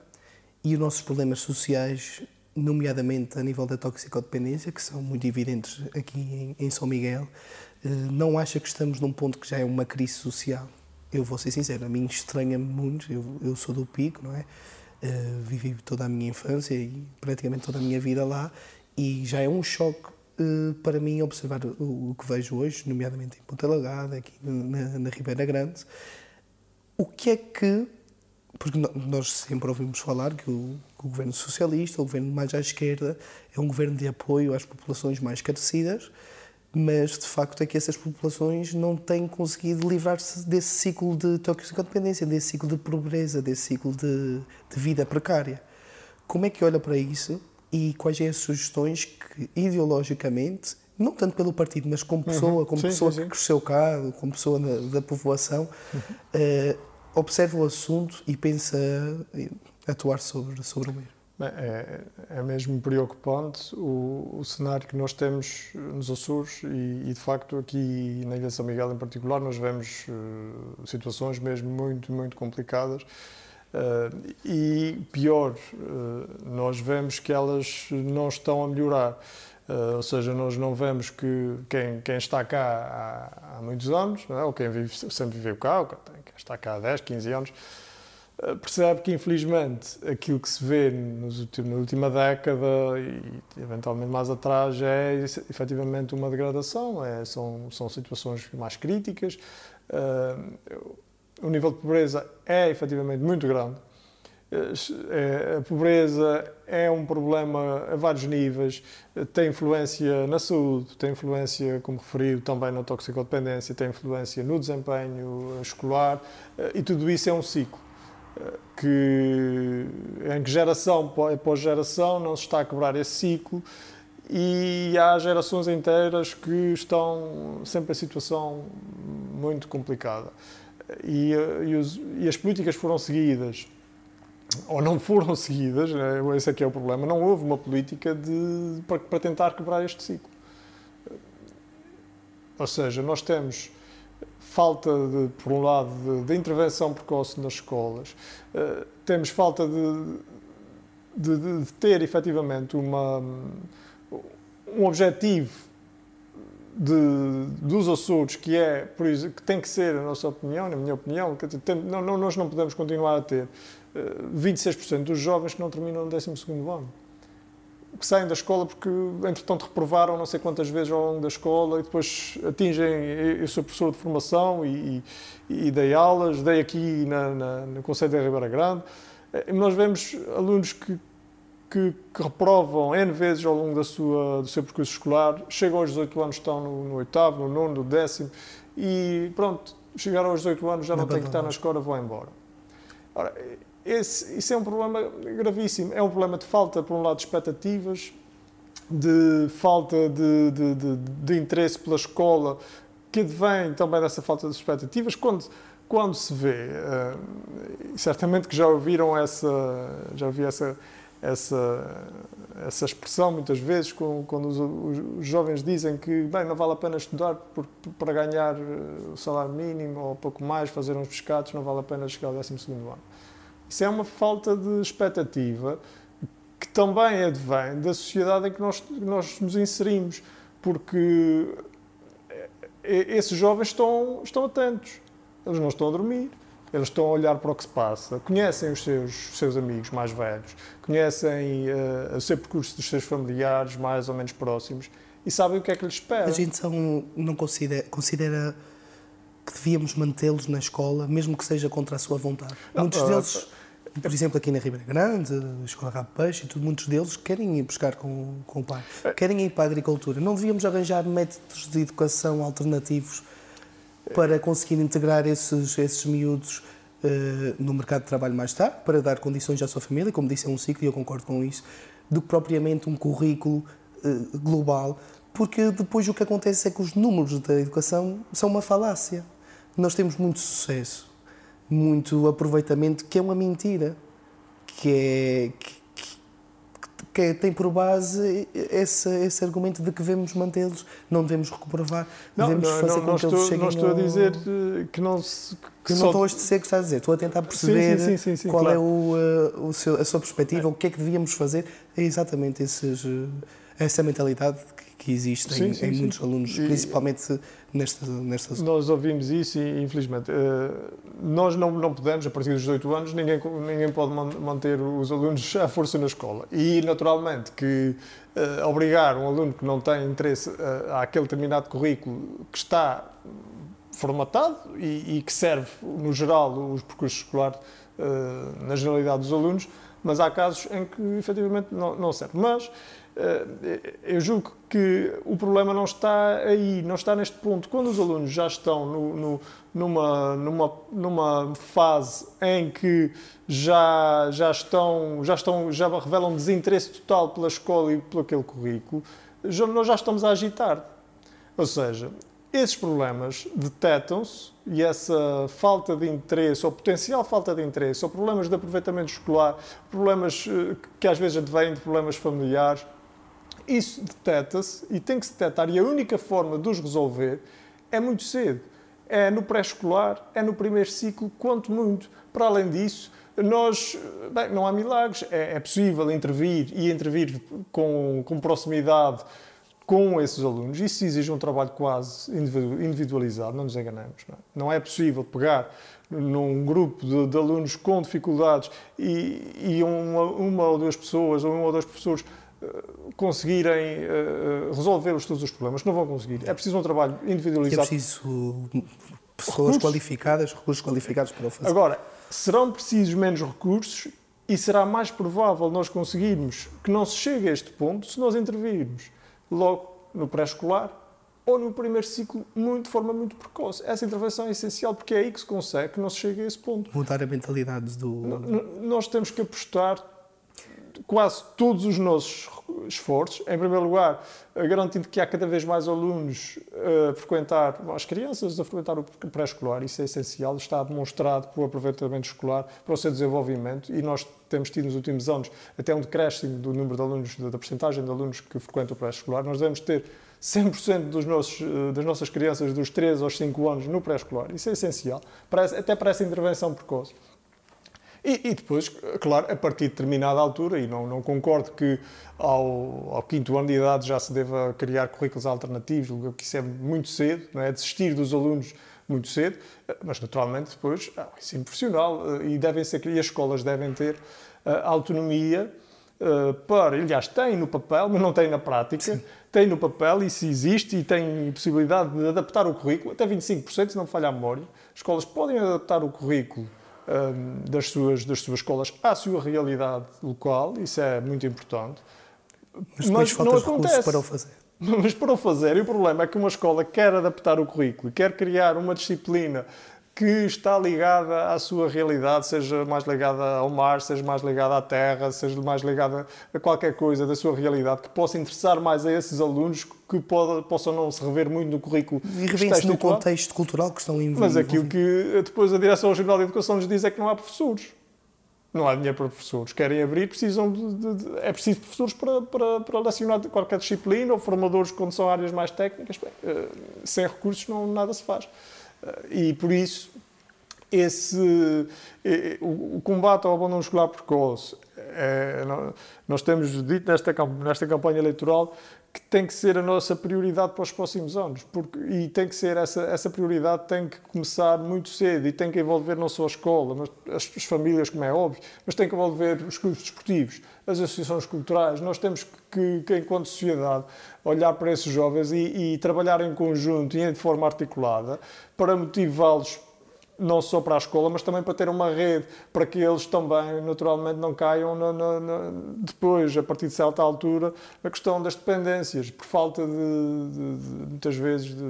e os nossos problemas sociais, nomeadamente a nível da toxicodependência, que são muito evidentes aqui em, em São Miguel? Eh, não acha que estamos num ponto que já é uma crise social? Eu vou ser sincero, a mim estranha-me muito, eu, eu sou do Pico, não é? Uh, vivi toda a minha infância e praticamente toda a minha vida lá e já é um choque uh, para mim observar o, o, que vejo hoje, nomeadamente em Ponta Lagada, aqui na, na Ribeira Grande. O que é que. Porque nós sempre ouvimos falar que o, que o governo socialista, o governo mais à esquerda, é um governo de apoio às populações mais carecidas, mas de facto é que essas populações não têm conseguido livrar-se desse ciclo de toxicodependência, desse ciclo de pobreza, desse ciclo de, de vida precária. Como é que olha para isso e quais são as sugestões que, ideologicamente, não tanto pelo partido, mas como pessoa, uhum. como sim, pessoa sim, que cresceu cá, como pessoa da, da povoação, uhum. uh, observa o assunto e pensa atuar sobre, sobre o mesmo. É, é mesmo preocupante o, o, cenário que nós temos nos Açores e, e, de facto aqui na Ilha de São Miguel em particular nós vemos uh, situações mesmo muito, muito complicadas Uh, e pior, uh, nós vemos que elas não estão a melhorar. Ou seja, nós não vemos que quem, quem está cá há, há muitos anos, é? ou quem vive, sempre viveu cá, ou quem está cá há 10, 15 anos, percebe que infelizmente aquilo que se vê nos últimos, na última década e eventualmente mais atrás é efetivamente uma degradação, é, são, são situações mais críticas. O nível de pobreza é efetivamente muito grande. É, a pobreza é um problema a vários níveis, tem influência na saúde, tem influência, como referiu, também na toxicodependência, tem influência no desempenho escolar e tudo isso é um ciclo que, em que geração após geração não se está a quebrar esse ciclo e há gerações inteiras que estão sempre em situação muito complicada e, e, os, e, as políticas foram seguidas ou não foram seguidas, né? esse é que é o problema, não houve uma política de, para, para tentar quebrar este ciclo. Ou seja, nós temos falta, de, por um lado, de, de intervenção precoce nas escolas, uh, temos falta de, de, de, ter efetivamente uma, um objetivo de, dos Açores, que é, por isso, que tem que ser, na nossa opinião, na minha opinião, que tem, não, não, nós não podemos continuar a ter uh, eh, 26% dos jovens que não terminam no 12 ano. Que saem da escola porque, entretanto, reprovaram não sei quantas vezes ao longo da escola e depois atingem. Eu sou professor de formação e, e, e dei aulas, dei aqui na, na, no Conselho da Ribeira Grande. E nós vemos alunos que que, que, reprovam N vezes ao longo da sua, do seu percurso escolar, chegam aos 18 anos, estão no, no oitavo, no nono, no décimo, e pronto, chegaram aos 18 anos, já não, não têm que estar na escola, vão embora. Ora, esse, isso é um problema gravíssimo. É um problema de falta, por um lado, de expectativas, de falta de, de, de, de interesse pela escola, que advém também dessa falta de expectativas. Quando, quando se vê, uh, certamente que já ouviram essa, já ouvi essa essa, essa expressão muitas vezes quando os, os, jovens dizem que bem, não vale a pena estudar por, para ganhar eh, o salário mínimo ou pouco mais, fazer uns pescados, não vale a pena chegar ao 12 ano. Isso é uma falta de expectativa que também advém da sociedade em que nós, nós nos inserimos, porque eh, esses jovens estão, estão atentos, eles não estão a dormir, eles estão a olhar para o que se passa, conhecem os seus, seus amigos mais velhos, conhecem uh, o seu percurso dos seus familiares mais ou menos próximos e sabem o que é que lhes espera. A gente são, não considera, considera que devíamos mantê-los na escola, mesmo que seja contra a sua vontade. Não, muitos não, deles, por exemplo, aqui na Ribeira Grande, Escola Rabo Peixe e tudo, muitos deles querem ir pescar com, com o pai, é. querem ir para a agricultura. Não devíamos arranjar métodos de educação alternativos para conseguir integrar esses, esses miúdos uh, no mercado de trabalho mais tarde, para dar condições à sua família, como disse, é um ciclo e eu concordo com isso, do que propriamente um currículo uh, global, porque depois o que acontece é que os números da educação são uma falácia. Nós temos muito sucesso, muito aproveitamento, que é uma mentira, que é, que, que é, tem por base esse, esse argumento de que devemos mantê-los, não devemos Não, devemos não, fazer não, com que eles estou, cheguem não estou a ao- dizer eh, que não se. que não estou a dizer o que estás a dizer, estou a tentar perceber sim, sim, sim, qual claro. é o, eh, o seu- a sua perspectiva, o que é que devíamos fazer. É exatamente esses, eh, essa mentalidade que, que existe Sim, em, sim, em sim. muitos alunos, principalmente nesta, nesta zona. Nós ouvimos isso e, infelizmente, eh, nós não, não podemos, a partir dos 18 anos, ninguém, ninguém pode man- manter os alunos à força na escola. E, naturalmente, que eh, obrigar um aluno que não tem interesse eh, àquele determinado currículo que está formatado e, e que serve, no geral, os percursos escolares na generalidade dos alunos, mas há casos em que efetivamente não, não serve. Mas eu julgo que o problema não está aí, não está neste ponto. Quando os alunos já estão no- no- numa, numa, numa fase em que já, já, estão, já, estão, já revelam desinteresse total pela escola e por aquele currículo, já, nós já estamos a agitar. Ou seja, esses problemas detectam-se e essa falta de interesse, ou potencial falta de interesse, ou problemas de aproveitamento escolar, problemas eh, que às vezes advêm de problemas familiares, isso detecta-se e tem que se detectar. E a única forma de os resolver é muito cedo. É no pré-escolar, é no primeiro ciclo, quanto muito. Para além disso, nós, bem, não há milagres. É, é possível intervir e intervir com, com proximidade com esses alunos. Isso exige um trabalho quase individu- individualizado, não nos enganemos. Não é, não é possível pegar num grupo de, de alunos com dificuldades e, e uma, uma ou duas pessoas ou um ou dois professores conseguirem eh, resolver os, todos os problemas. Não vão conseguir. É preciso um trabalho É individualizado. preciso pessoas Recursos. qualificadas, recursos qualificados para o fazer. Agora, serão precisos menos recursos e será mais provável nós conseguirmos que não se chegue a este ponto se nós intervirmos logo no pré-escolar ou no primeiro ciclo muito, de forma muito precoce. Essa intervenção é essencial porque é aí que se consegue que não se chegue a esse ponto. Mudar a mentalidade do. N- nós temos que apostar quase todos os nossos esforços, em primeiro lugar, eh, garantindo que há cada vez mais alunos a frequentar, as crianças a frequentar o pré-escolar, isso é essencial, está demonstrado pelo aproveitamento escolar para o seu desenvolvimento e nós temos tido nos últimos anos até um decréscimo do número de alunos, da percentagem de alunos que frequentam o pré-escolar. Nós devemos ter 100% dos nossos, eh, das nossas crianças dos 3 aos 5 anos no pré-escolar. Isso é essencial, até para essa intervenção precoce. E, e depois, claro, a partir de determinada altura, e não, não concordo que ao, ao quinto ano de idade já se deva criar currículos alternativos, que isso é muito cedo, não é? desistir dos alunos muito cedo, mas naturalmente depois há o ensino profissional eh, e, devem ser, e as escolas devem ter eh, autonomia eh, para, aliás, têm no papel, mas não têm na prática, têm no papel, isso existe e têm possibilidade de adaptar o currículo, até 25%, se não falha a memória. As escolas podem adaptar o currículo hum, das, suas, das suas escolas à sua realidade local, isso é muito importante. Mas falta os recursos para o fazer. Mas para o fazer, e o problema é que uma escola quer adaptar o currículo, quer criar uma disciplina que está ligada à sua realidade, seja mais ligada ao mar, seja mais ligada à terra, seja mais ligada a qualquer coisa da sua realidade, que possa interessar mais a esses alunos que pode- possam não se rever muito no currículo. E revém-se no contexto cultural que estão envolvidos. Mas aquilo que depois a Direção Regional de Educação nos diz é que não há professores. Não há dinheiro para professores. Querem abrir, precisam de, de- de- é preciso professores para, para, para lecionar qualquer disciplina ou formadores quando são áreas mais técnicas. Bem, eh, sem recursos não, nada se faz. Eh, E por isso, esse, eh, o, o combate ao abandono escolar precoce, eh, nó- nós temos dito nesta, nesta campanha eleitoral que tem que ser a nossa prioridade para os próximos anos. Porque, e tem que ser essa, essa prioridade tem que começar muito cedo e tem que envolver não só a escola, mas as, as famílias, como é óbvio, mas tem que envolver os clubes desportivos, as associações culturais. Nós temos que, que enquanto sociedade, olhar para esses jovens e, e trabalhar em conjunto e de forma articulada para motivá-los não só para a escola, mas também para ter uma rede, para que eles também, naturalmente, não caiam na- na- na- depois, a partir de certa altura, a questão das dependências, por falta de, de- de, muitas vezes, de,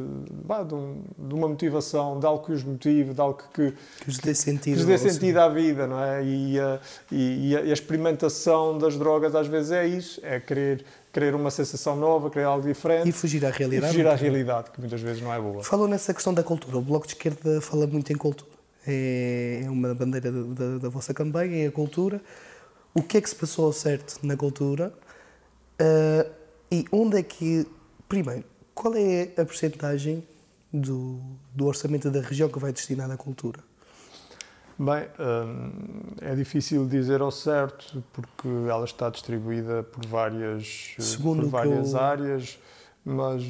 bah, de um- de uma motivação, de algo que os motive, de algo que, Que lhes dê sentido. que dê sentido à vida, não é? E a, e- e a- e a experimentação das drogas às vezes é isso, é querer, querer uma sensação nova, querer algo diferente E fugir à e realidade. fugir à realidade, que muitas vezes não é boa. Falou nessa questão da cultura. O Bloco de Esquerda fala muito em cultura. É é uma bandeira da, da- da vossa campanha, é a cultura. O que é que se passou ao certo na cultura Uh, e onde é que, primeiro, qual é a percentagem do, do orçamento da região que vai destinado à cultura? Bem, hum, é difícil dizer ao certo porque ela está distribuída por várias, Segundo por várias eu... áreas, mas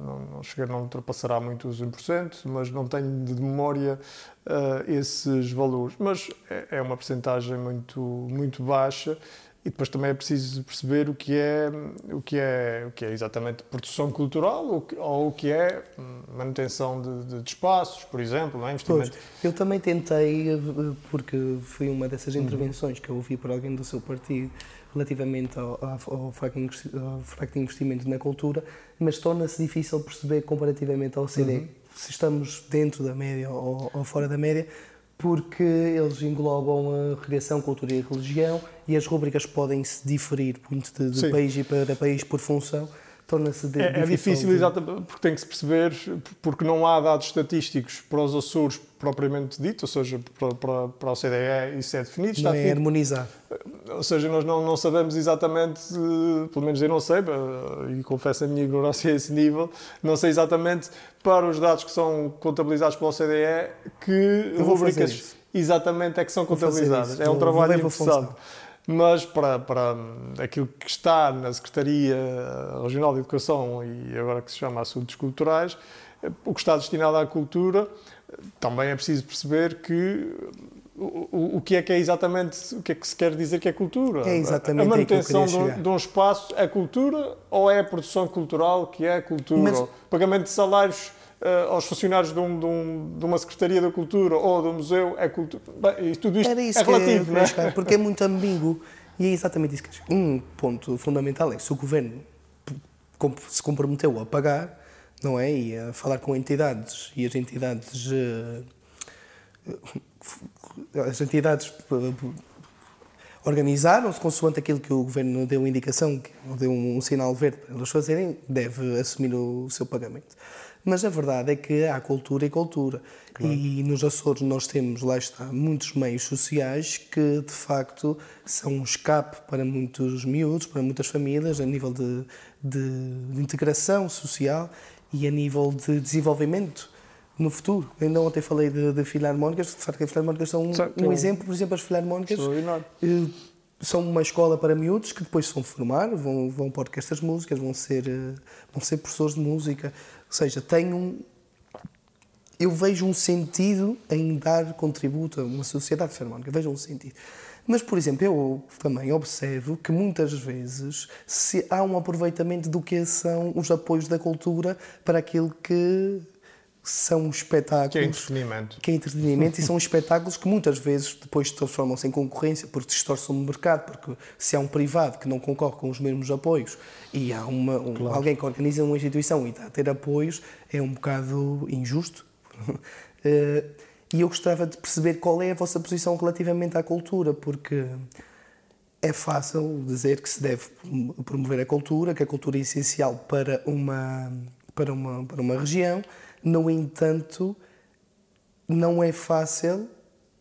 não, não, chegar, não ultrapassará muito os 1%, mas não tenho de memória uh, esses valores. Mas é, é uma percentagem muito, muito baixa e depois também é preciso perceber o que é, o que é, o que é exatamente produção cultural ou, ou o que é manutenção de, de espaços, por exemplo, não é? Investimento. Pois, eu também tentei, porque foi uma dessas intervenções que eu ouvi por alguém do seu partido relativamente ao, ao, ao fraco investimento na cultura, mas torna-se difícil perceber comparativamente ao CD uhum. se estamos dentro da média ou, ou fora da média, porque eles englobam a regressão, cultura e religião e as rubricas podem se diferir muito de, de país e para país por função. Torna-se é, difícil. É difícil, de... exatamente, porque tem que se perceber, porque não há dados estatísticos para os Açores propriamente dito, ou seja, para, para, para o CDE isso é definido. Está não é harmonizado. Ou seja, nós não, não sabemos exatamente, pelo menos eu não sei, e confesso a minha ignorância a esse nível, não sei exatamente para os dados que são contabilizados pelo CDE que rubricas exatamente é que são contabilizadas. É um trabalho interessante. Mas para, para aquilo que está na Secretaria Regional de Educação e agora que se chama Assuntos Culturais, o que está destinado à cultura, também é preciso perceber que o, o, que é que é exatamente, o que é que se quer dizer que é cultura? É exatamente a manutenção de um, de um, espaço é cultura ou é a produção cultural que é cultura? Mas... Pagamento de salários uh, aos funcionários de, um, de, um, de, uma Secretaria da Cultura ou do museu é cultura? Bem, tudo isto isso é relativo, é, não é? Porque é muito ambíguo e é exatamente isso que Um ponto fundamental é se o Governo se comprometeu a pagar, não é? E a falar com entidades e as entidades... Uh, as entidades organizaram-se consoante aquilo que o governo deu indicação, que deu um, sinal verde para eles fazerem, deve assumir o seu pagamento. Mas a verdade é que há cultura e cultura. Claro. E nos Açores nós temos, lá está, muitos meios sociais que de facto são um escape para muitos miúdos, para muitas famílias, a nível de, de, de integração social e a nível de desenvolvimento no futuro. Ainda ontem falei de, de filarmónicas, de facto, as filarmónicas são um, um exemplo, por exemplo, as filarmónicas eh, são uma escola para miúdos que depois se vão formar, vão, vão para orquestras de músicas, vão ser, eh, vão ser professores de música. Ou seja, tem um. Eu vejo um sentido em dar contributo a uma sociedade filarmónica, vejo um sentido. Mas, por exemplo, eu também observo que muitas vezes se há um aproveitamento do que são os apoios da cultura para aquilo que são espetáculos. Que é entretenimento. Que é entretenimento e são espetáculos que muitas vezes depois transformam-se em concorrência porque distorcem o mercado, porque se há um privado que não concorre com os mesmos apoios e há uma, um, claro. alguém que organiza uma instituição e está a ter apoios, é um bocado injusto. Eh, e eu gostava de perceber qual é a vossa posição relativamente à cultura, porque é fácil dizer que se deve promover a cultura, que a cultura é essencial para uma, para uma, para uma região, no entanto, não é fácil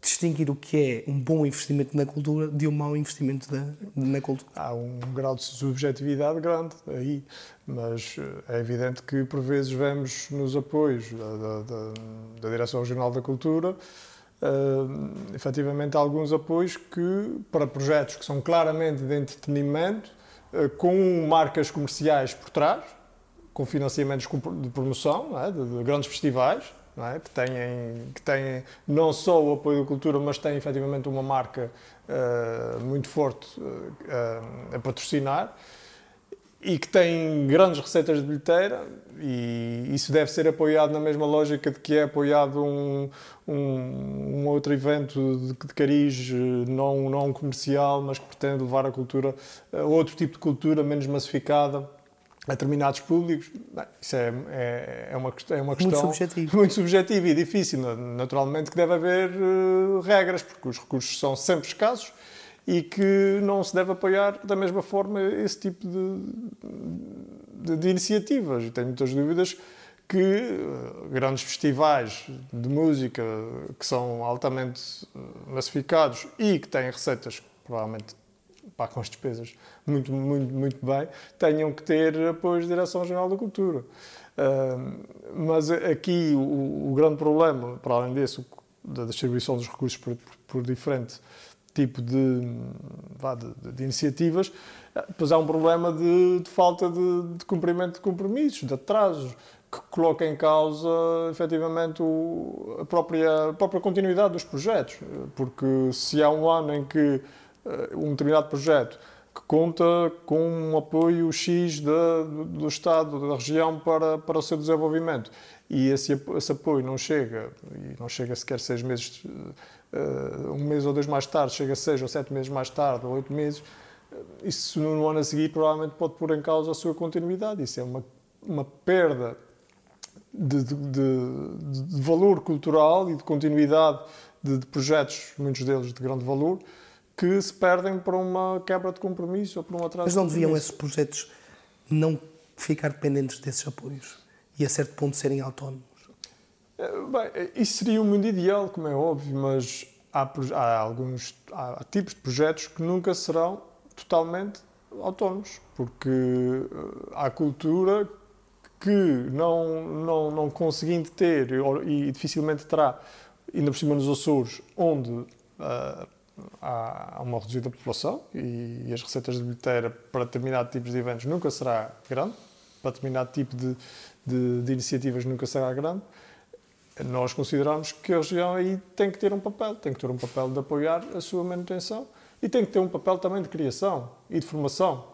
distinguir o que é um bom investimento na cultura de um mau investimento na cultura. Há um grau de subjetividade grande aí, mas eh, é evidente que por vezes vemos nos apoios da, da, da Direção Regional da Cultura uh, efetivamente alguns apoios que para projetos que são claramente de entretenimento, uh, com marcas comerciais por trás, com financiamentos de promoção é? de, de, grandes festivais, é? que, têm, que têm não só o apoio da cultura, mas têm efetivamente uma marca uh, muito forte uh, a patrocinar e que têm grandes receitas de bilheteira e isso deve ser apoiado na mesma lógica de que é apoiado um, um, um outro evento de, de cariz não, não comercial, mas que pretende levar a cultura, a outro tipo de cultura menos massificada a determinados públicos, bem, isso é, é, é, uma, é uma questão muito subjetiva. muito subjetiva e difícil. Naturalmente que deve haver uh, regras, porque os recursos são sempre escassos e que não se deve apoiar da mesma forma esse tipo de, de, de iniciativas. E tenho muitas dúvidas que uh, grandes festivais de música que são altamente uh, massificados e que têm receitas provavelmente pá, com as despesas muito, muito, muito bem, tenham que ter apoio da Direção-Geral da Cultura. Uh, mas aqui o, o, grande problema, para além disso, da distribuição dos recursos por, por, diferente tipo de, de, de, iniciativas, pois há um problema de, de falta de, cumprimento de compromissos, de atrasos, que coloca em causa efetivamente o, a, própria, a própria continuidade dos projetos. Porque se há um ano em que eh, um determinado projeto que conta com um apoio X do Estado, da região para, para o seu desenvolvimento e esse, esse apoio não chega, e não chega sequer seis meses, uh, um mês ou dois mais tarde, chega seis ou sete meses mais tarde, ou oito meses, isso no ano a seguir provavelmente pode pôr em causa a sua continuidade. Isso é uma, uma perda de, de, de, de valor cultural e de continuidade de, projetos, muitos deles de grande valor, que se perdem por uma quebra de compromisso ou por um atraso. Mas não deviam esses projetos não ficar dependentes desses apoios e a certo ponto serem autónomos? Eh, bem, isso seria o mundo ideal, como é óbvio, mas há, há alguns há tipos de projetos que nunca serão totalmente autónomos, porque eh, há cultura que não, não, não conseguindo ter e dificilmente terá, ainda por cima nos Açores, onde uh, há uma reduzida população e, as receitas de bilheteira para determinado tipos de eventos nunca será grande, para determinado tipo de, de, de iniciativas nunca será grande, nós consideramos que a região aí tem que ter um papel, tem que ter um papel de apoiar a sua manutenção e tem que ter um papel também de criação e de formação.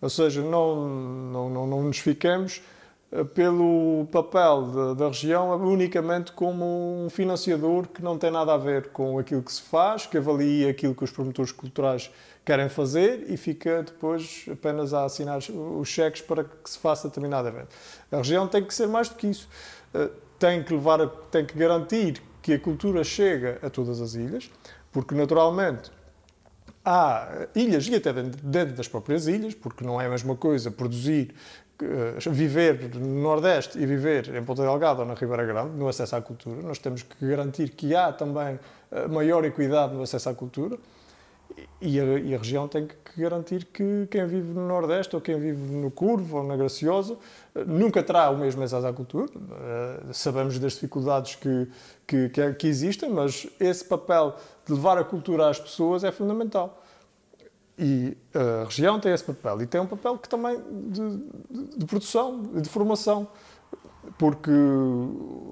Ou seja, não, não, não, não nos fiquemos pelo papel da, da, região unicamente como um financiador que não tem nada a ver com aquilo que se faz, que avalia aquilo que os promotores culturais querem fazer e fica depois apenas a assinar os cheques para que se faça determinado evento. A região tem que ser mais do que isso. Eh, tem que levar, tem que garantir que a cultura chega a todas as ilhas, porque naturalmente há ilhas e até dentro das próprias ilhas, porque não é a mesma coisa produzir eh, viver no Nordeste e viver em Ponta Delgada ou na Ribeira Grande, no acesso à cultura. Nós temos que garantir que há também eh, maior equidade no acesso à cultura e a, e a região tem que garantir que quem vive no Nordeste ou quem vive no Curvo ou na Graciosa eh, nunca terá o mesmo acesso à cultura. Sabemos das dificuldades que, que, que existem, mas esse papel de levar a cultura às pessoas é fundamental. E a região tem esse papel. E tem um papel que também de, de, de produção, de formação, porque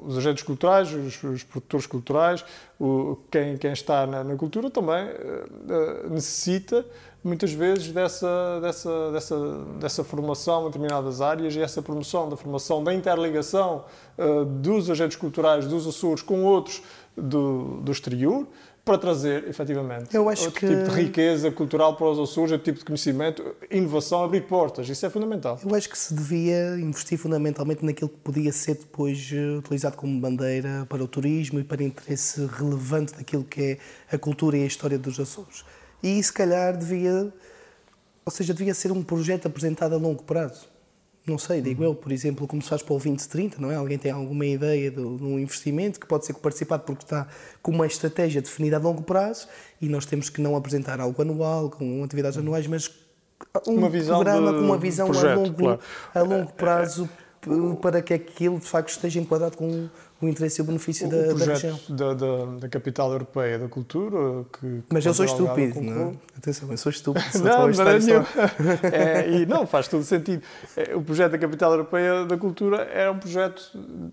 os agentes culturais, os, os produtores culturais, o, quem, quem está na, na cultura também uh, necessita muitas vezes dessa, dessa, dessa, dessa formação em determinadas áreas e essa promoção da formação, da interligação uh, dos agentes culturais dos Açores com outros do, do exterior, para trazer, efetivamente, Eu acho outro que... tipo de riqueza cultural para os Açores, outro tipo de conhecimento, inovação, abrir portas. Isso é fundamental. Eu acho que se devia investir fundamentalmente naquilo que podia ser depois eh, utilizado como bandeira para o turismo e para interesse relevante daquilo que é a cultura e a história dos Açores. E se calhar devia, ou seja, devia ser um projeto apresentado a longo prazo não sei, digo uhum. eu, por exemplo, como se faz para o 2030, não é? Alguém tem alguma ideia de, de, um investimento que pode ser participado porque está com uma estratégia definida a longo prazo e nós temos que não apresentar algo anual, com atividades uhum. anuais, mas um uma programa com uma visão projeto, a, longo, claro. a longo prazo para que aquilo de facto esteja enquadrado com o interesse e o benefício o, da, o da região. Da, da, da, capital europeia da cultura que, mas eu sou estúpido não é? atenção eu sou estúpido não, não, é, e não faz todo sentido. É, o projeto da capital europeia da cultura é um projeto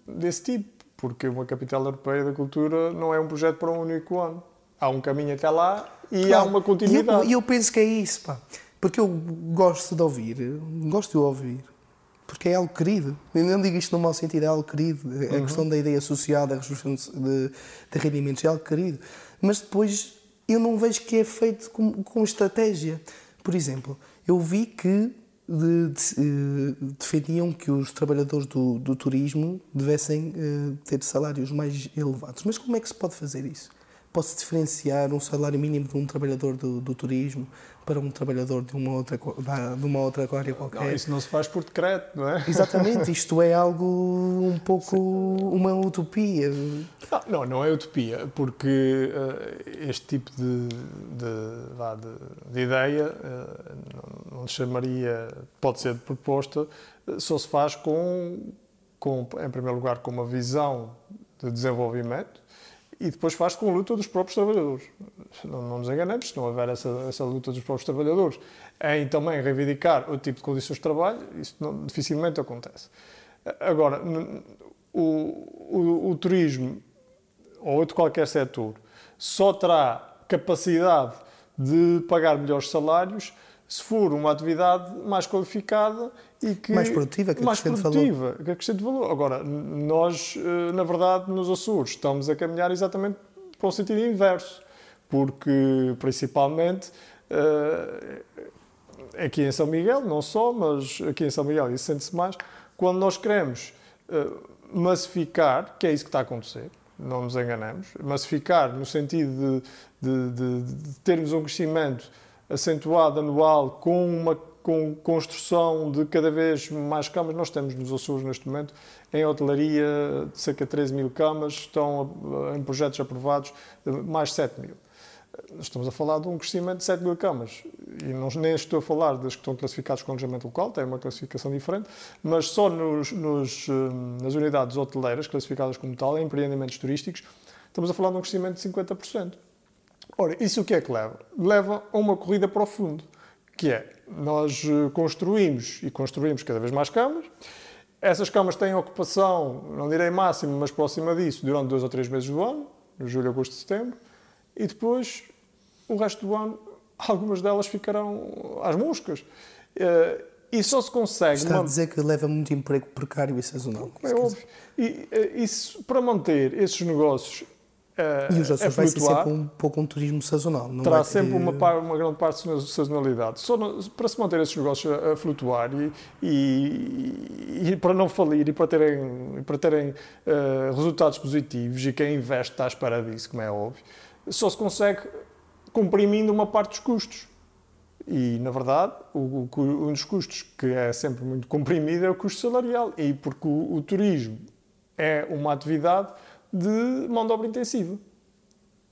desse tipo porque uma capital europeia da cultura não é um projeto para um único ano. Há um caminho até lá e claro. há uma continuidade. e eu, eu penso que é isso pá. Porque eu gosto de ouvir gosto de ouvir porque é algo querido. Eu não digo isto no mau sentido, é algo querido. A uhum. questão da ideia social, da resolução de, de, rendimentos, é algo querido. Mas depois eu não vejo que é feito com, com estratégia. Por exemplo, eu vi que de, de, eh, defendiam que os trabalhadores do, do turismo devessem uh, ter salários mais elevados. Mas como é que se pode fazer isso? Posso diferenciar um salário mínimo de um trabalhador do, do turismo para um trabalhador de uma outra, de uma outra área qualquer. Não, isso não se faz por decreto, não é? Exatamente, isto é algo um pouco uma utopia. Não, não, não é utopia, porque uh, este tipo de, de, de, de ideia uh, não, não chamaria, pode ser proposta, uh, só se faz com, com, em primeiro lugar, com uma visão de desenvolvimento e depois faz com a luta dos próprios trabalhadores. Não, não nos enganemos, se não houver essa, essa luta dos próprios trabalhadores em também reivindicar o tipo de condições de trabalho, isso não, dificilmente acontece. Agora, o, o, o turismo ou outro qualquer setor só terá capacidade de pagar melhores salários se for uma atividade mais qualificada e que mais produtiva, que mais produtiva, valor. que acrescente valor. Agora, nós, eh, na verdade, nos Açores, estamos a caminhar exatamente para o sentido inverso, porque, principalmente, eh, aqui em São Miguel, não só, mas aqui em São Miguel isso sente-se mais, quando nós queremos eh, massificar, que é isso que está a acontecer, não nos enganemos, massificar no sentido de, de, de, de termos um crescimento acentuado anual com uma com construção de cada vez mais camas. Nós temos nos Açores neste momento, em hotelaria, cerca de 13 mil camas, estão em projetos aprovados mais 7 mil. Estamos a falar de um crescimento de 7 mil camas. E não, nem estou a falar das que estão classificadas com alojamento local, tem uma classificação diferente, mas só nos, nos, hum, nas unidades hoteleiras classificadas como tal, em empreendimentos turísticos, estamos a falar de um crescimento de 50%. Ora, isso o que é que leva? Leva a uma corrida para o fundo, que é, nós eh, construímos e construímos cada vez mais camas, essas camas têm ocupação, não direi máxima, mas próxima disso, durante dois ou três meses do ano, julho, agosto, setembro, e depois, o resto do ano, algumas delas ficarão às moscas. Eh, e só se consegue... Está a dizer que leva muito emprego precário e sazonal. É óbvio. E eh, isso, para manter esses negócios E os Açores vai ser sempre um pouco um turismo sazonal. Não terá sempre uma, par, uma, grande parte de sazonalidade. Só no, para se manter esses negócios a, a flutuar e, e, e, para não falir e para terem, para terem uh, resultados positivos e quem investe está à espera disso, como é óbvio, só se consegue comprimindo uma parte dos custos. E, na verdade, o, o, um dos custos que é sempre muito comprimido é o custo salarial. E porque o, o turismo é uma atividade de mão de obra intensiva.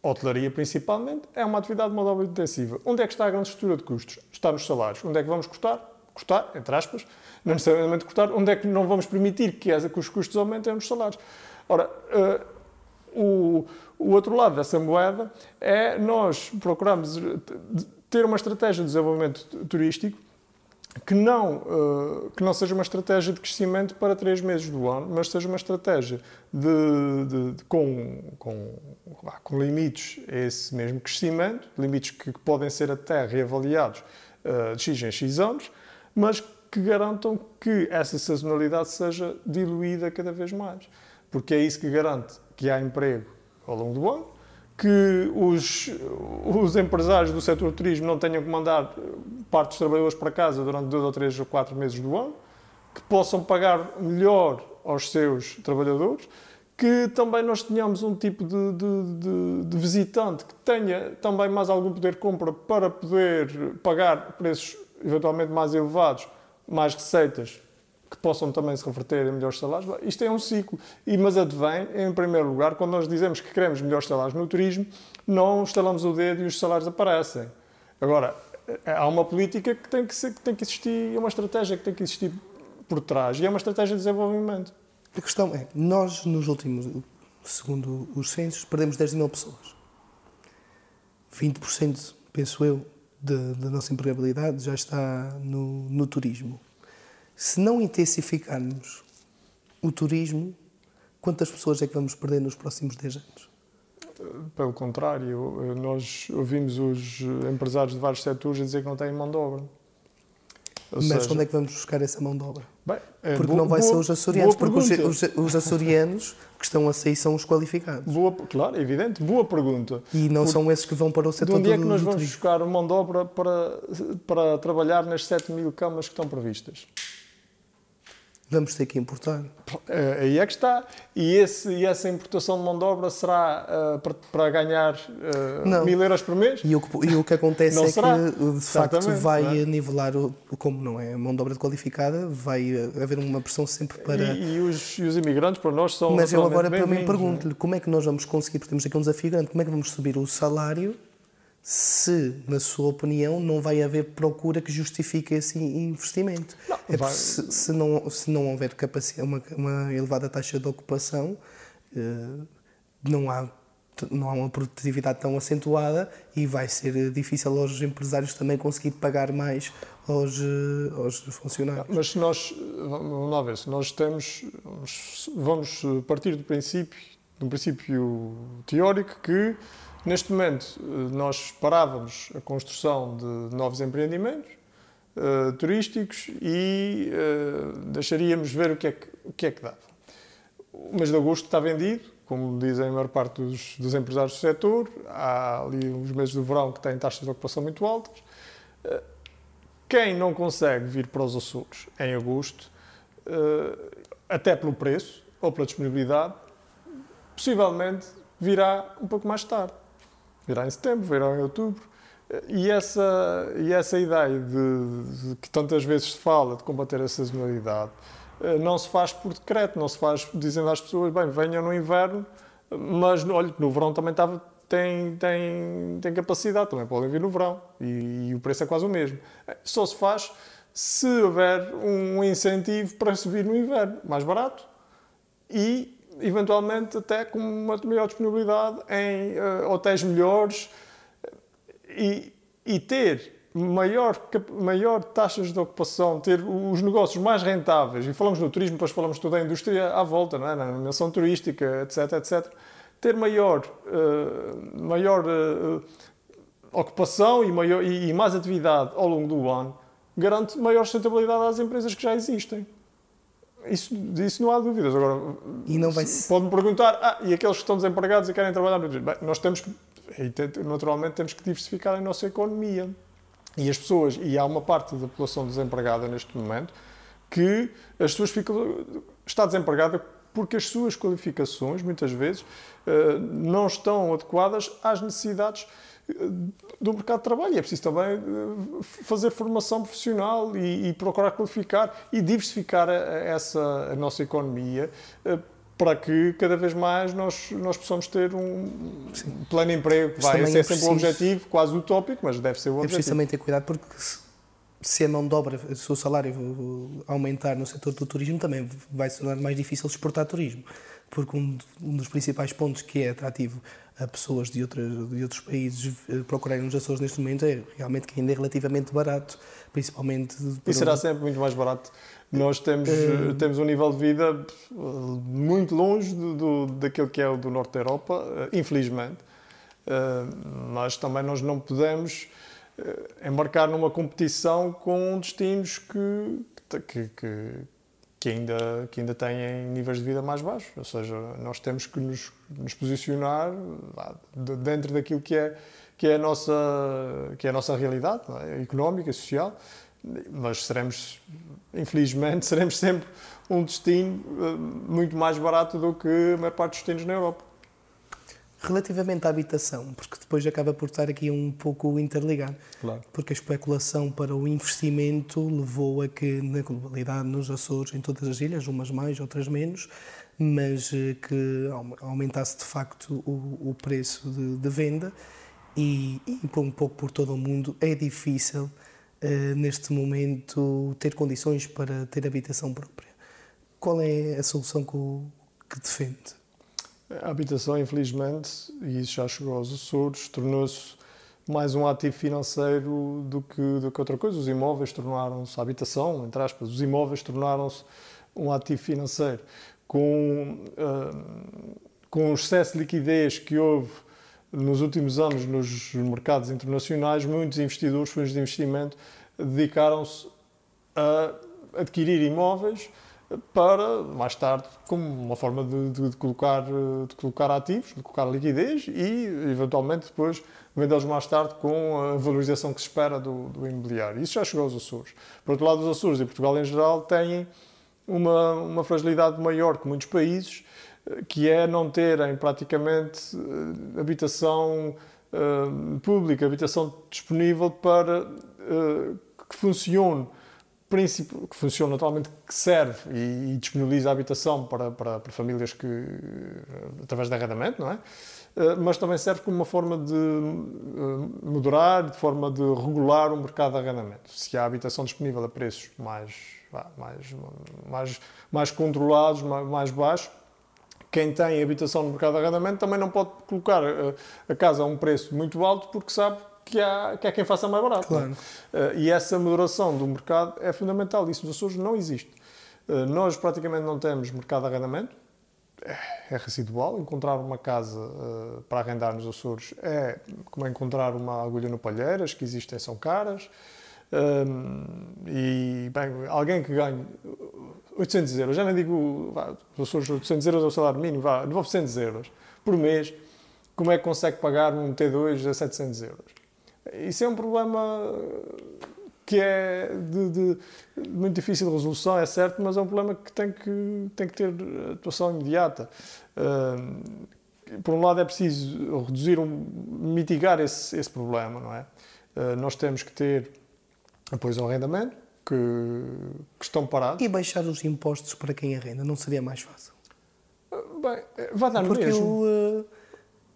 hotelaria, principalmente, é uma atividade de mão de obra intensiva. Onde é que está a grande estrutura de custos? Está nos salários. Onde é que vamos cortar? Cortar, entre aspas, não necessariamente cortar. Onde é que não vamos permitir que, que os custos aumentem nos salários? Ora, uh, o, o outro lado dessa moeda é nós procuramos ter uma estratégia de desenvolvimento turístico que não, uh, que não seja uma estratégia de crescimento para três meses do ano, mas seja uma estratégia de, de, de com, com, com limites a esse mesmo crescimento, limites que, que podem ser até reavaliados uh, de X em X anos, mas que garantam que essa sazonalidade seja diluída cada vez mais. Porque é isso que garante que há emprego ao longo do ano, que os, os empresários do setor do turismo não tenham que mandar parte dos trabalhadores para casa durante dois ou três ou quatro meses do ano, que possam pagar melhor aos seus trabalhadores, que também nós tenhamos um tipo de, de, de, de visitante que tenha também mais algum poder de compra para poder pagar preços eventualmente mais elevados, mais receitas que possam também se reverter em melhores salários. Isto é um ciclo. E, mas advém, em primeiro lugar, quando nós dizemos que queremos melhores salários no turismo, não estalamos o dedo e os salários aparecem. Agora, há uma política que tem que, ser, que tem que existir, é uma estratégia que tem que existir por trás e é uma estratégia de desenvolvimento. A questão é, nós nos últimos, segundo os censos, perdemos 10 mil pessoas. 20%, penso eu, da nossa empregabilidade já está no, no turismo. Se não intensificarmos o turismo, quantas pessoas é que vamos perder nos próximos 10 anos? Pelo contrário, nós ouvimos os empresários de vários setores a dizer que não têm mão de obra. Ou Mas seja, onde é que vamos buscar essa mão de obra? Bem, é porque boa, não vai boa, ser os açorianos, porque os, os, açorianos que estão a sair são os qualificados. Boa, claro, é evidente, boa pergunta. E não porque, são esses que vão para o setor De onde é que nós vamos buscar mão de obra para, para trabalhar nas 7 mil camas que estão previstas? Vamos ter que importar. Eh, aí é que está. E, esse, e essa importação de mão de obra será uh, para, para, ganhar uh, mil euros por mês? E o que, e o que acontece é será. que, de facto, vai é? nivelar, o, como não é mão de obra qualificada, vai haver uma pressão sempre para... E, e, os, e os imigrantes, para nós, são Mas eu agora, para mim, pergunto-lhe, como é que nós vamos conseguir, porque temos aqui um desafio grande, como é que vamos subir o salário se, na sua opinião, não vai haver procura que justifique esse investimento. Não, é se, se, não, se não houver capacidade, uma, uma elevada taxa de ocupação, eh, não há não há uma produtividade tão acentuada e vai ser difícil aos empresários também conseguir pagar mais aos, eh, aos funcionários. Mas se nós, vamos lá ver, se nós temos, vamos partir do princípio, de um princípio teórico que Neste momento, eh, nós parávamos a construção de novos empreendimentos uh, turísticos e uh, deixaríamos ver o que, é que, o que é que dava. O mês de agosto está vendido, como dizem a maior parte dos, dos empresários do setor. Há ali os meses do verão que têm taxas de ocupação muito altas. Uh, quem não consegue vir para os Açores em agosto, até pelo preço ou pela disponibilidade, possivelmente virá um pouco mais tarde virá em setembro, virá em outubro. E essa, e essa ideia de, de, que tantas vezes se fala de combater a sazonalidade eh, não se faz por decreto, não se faz dizendo às pessoas, bem, venham no inverno, mas olha, no verão também estava, tem, tem, tem capacidade, também podem vir no verão e, e, o preço é quase o mesmo. Só se faz se houver um incentivo para subir no inverno, mais barato e eventualmente até com uma maior disponibilidade em uh, hotéis melhores e, e ter maior, maior taxas de ocupação, ter os negócios mais rentáveis, e falamos no turismo, depois falamos toda a indústria à volta, não é? na animação turística, etc, etc, ter maior, uh, maior uh, ocupação e, maior, e, e mais atividade ao longo do ano garante maior sustentabilidade às empresas que já existem. Isso, disso não há dúvidas. Agora, e não vai pode-me perguntar, ah, e aqueles que estão desempregados e querem trabalhar? Bem, nós temos que, naturalmente, temos que diversificar a nossa economia. E as pessoas, e há uma parte da população desempregada neste momento, que as ficam, está desempregada porque as suas qualificações, muitas vezes, eh, não estão adequadas às necessidades do mercado de trabalho. É preciso também eh, fazer formação profissional e, e procurar qualificar e diversificar a, a essa a nossa economia eh, para que cada vez mais nós, nós possamos ter um Sim. plano de emprego vai ser é sempre um objetivo quase utópico, mas deve ser o objetivo. É preciso também ter cuidado porque se a mão de obra, se o salário aumentar no setor do turismo, também vai se tornar mais difícil exportar turismo. Porque um, um dos principais pontos que é atrativo a pessoas de, outras, de outros países eh, procurarem os Açores neste momento é realmente que ainda é relativamente barato, principalmente... E será sempre muito mais barato. Nós temos, uh, temos um nível de vida muito longe do, do, daquilo que é o do norte da Europa, infelizmente. Uh, mas também nós não podemos embarcar numa competição com destinos que, que, que que ainda, que ainda têm níveis de vida mais baixos. Ou seja, nós temos que nos, nos posicionar dentro daquilo que é, que é, a, nossa, que é a nossa realidade é? económica, social, mas seremos, infelizmente, seremos sempre um destino eh, muito mais barato do que a maior parte dos destinos na Europa. Relativamente à habitação, porque depois acaba por estar aqui um pouco interligado, claro. porque a especulação para o investimento levou a que, na globalidade, nos Açores, em todas as ilhas, umas mais, outras menos, mas eh, que aumentasse de facto o, o preço de, de venda e, e, por um pouco por todo o mundo é difícil uh, neste momento ter condições para ter habitação própria. Qual é a solução que, que defende? A habitação, infelizmente, e isso já chegou aos Açores, tornou-se mais um ativo financeiro do que, do que outra coisa. Os imóveis tornaram-se, habitação, entre aspas, os imóveis tornaram-se um ativo financeiro. Com, uh, com o excesso de liquidez que houve nos últimos anos nos mercados internacionais, muitos investidores, fundos de investimento, dedicaram-se a adquirir imóveis para, mais tarde, como uma forma de, de, de, colocar, de colocar ativos, de colocar liquidez e, eventualmente, depois vendê-los mais tarde com a valorização que se espera do, do, imobiliário. Isso já chegou aos Açores. Por outro lado, os Açores e Portugal em geral têm uma, uma fragilidade maior que muitos países, que é não terem praticamente habitação pública, habitação disponível para que funcione princípio que funciona naturalmente, que serve e, e disponibiliza habitação para, para, para, famílias que, através de arrendamento, não é? Eh, mas também serve como uma forma de eh, moderar, de forma de regular o mercado de arrendamento. Se há habitação disponível a preços mais, mais, mais, mais controlados, mais baixos, quem tem habitação no mercado de arrendamento também não pode colocar eh, a casa a um preço muito alto porque sabe que há, que há quem faça mais barato. Claro. Uh, e essa moderação do mercado é fundamental. Isso nos Açores não existe. Uh, nós praticamente não temos mercado de arrendamento. É, é residual. Encontrar uma casa uh, para arrendar nos Açores é como encontrar uma agulha no palheiro. As que existem são caras. e, bem, alguém que ganhe 800 euros, já nem digo, vá, os Açores 800 euros é o salário mínimo, vá, 900 euros por mês, como é que consegue pagar um T2 a 700 euros? Isso é um problema que é de, de, muito difícil de resolução, é certo, mas é um problema que tem que, tem que ter atuação imediata. Por um lado é preciso reduzir, um, mitigar esse, esse problema, não é? Uh, nós temos que ter apoios ao arrendamento, que, que, estão parados. E baixar os impostos para quem arrenda, não seria mais fácil? Uh, bem, vai dar Porque mesmo. Eu,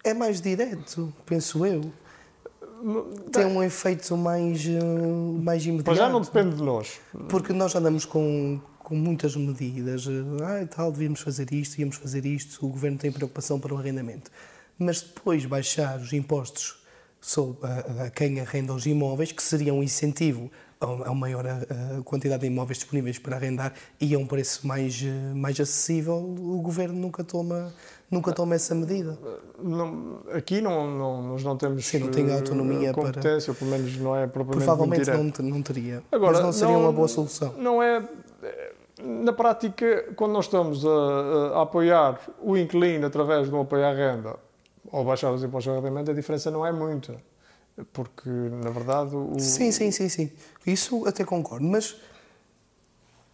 é mais direto, penso eu tem um efeito mais, eh, mais imediato. Mas já não depende de nós. Porque nós andamos com, com muitas medidas. Ah, tal, devíamos fazer isto, íamos fazer isto, o governo tem preocupação para o arrendamento. Mas depois baixar os impostos sobre a, a quem arrenda os imóveis, que seria um incentivo a uma maior a, a quantidade de imóveis disponíveis para arrendar e a um preço mais, eh, mais acessível, o governo nunca toma Nunca toma essa medida? Não, aqui não, não, nós não temos Sim, não tem autonomia eh, competência, para... pelo menos não é propriamente Provavelmente não, não teria, Agora, mas não seria não, uma boa solução. Não é... Na prática, quando nós estamos a, a apoiar o inquilino através de um apoio à renda ou baixar os impostos de arrendamento, a diferença não é muita. Porque, na verdade, o... Sim, sim, sim, sim. Isso até concordo, mas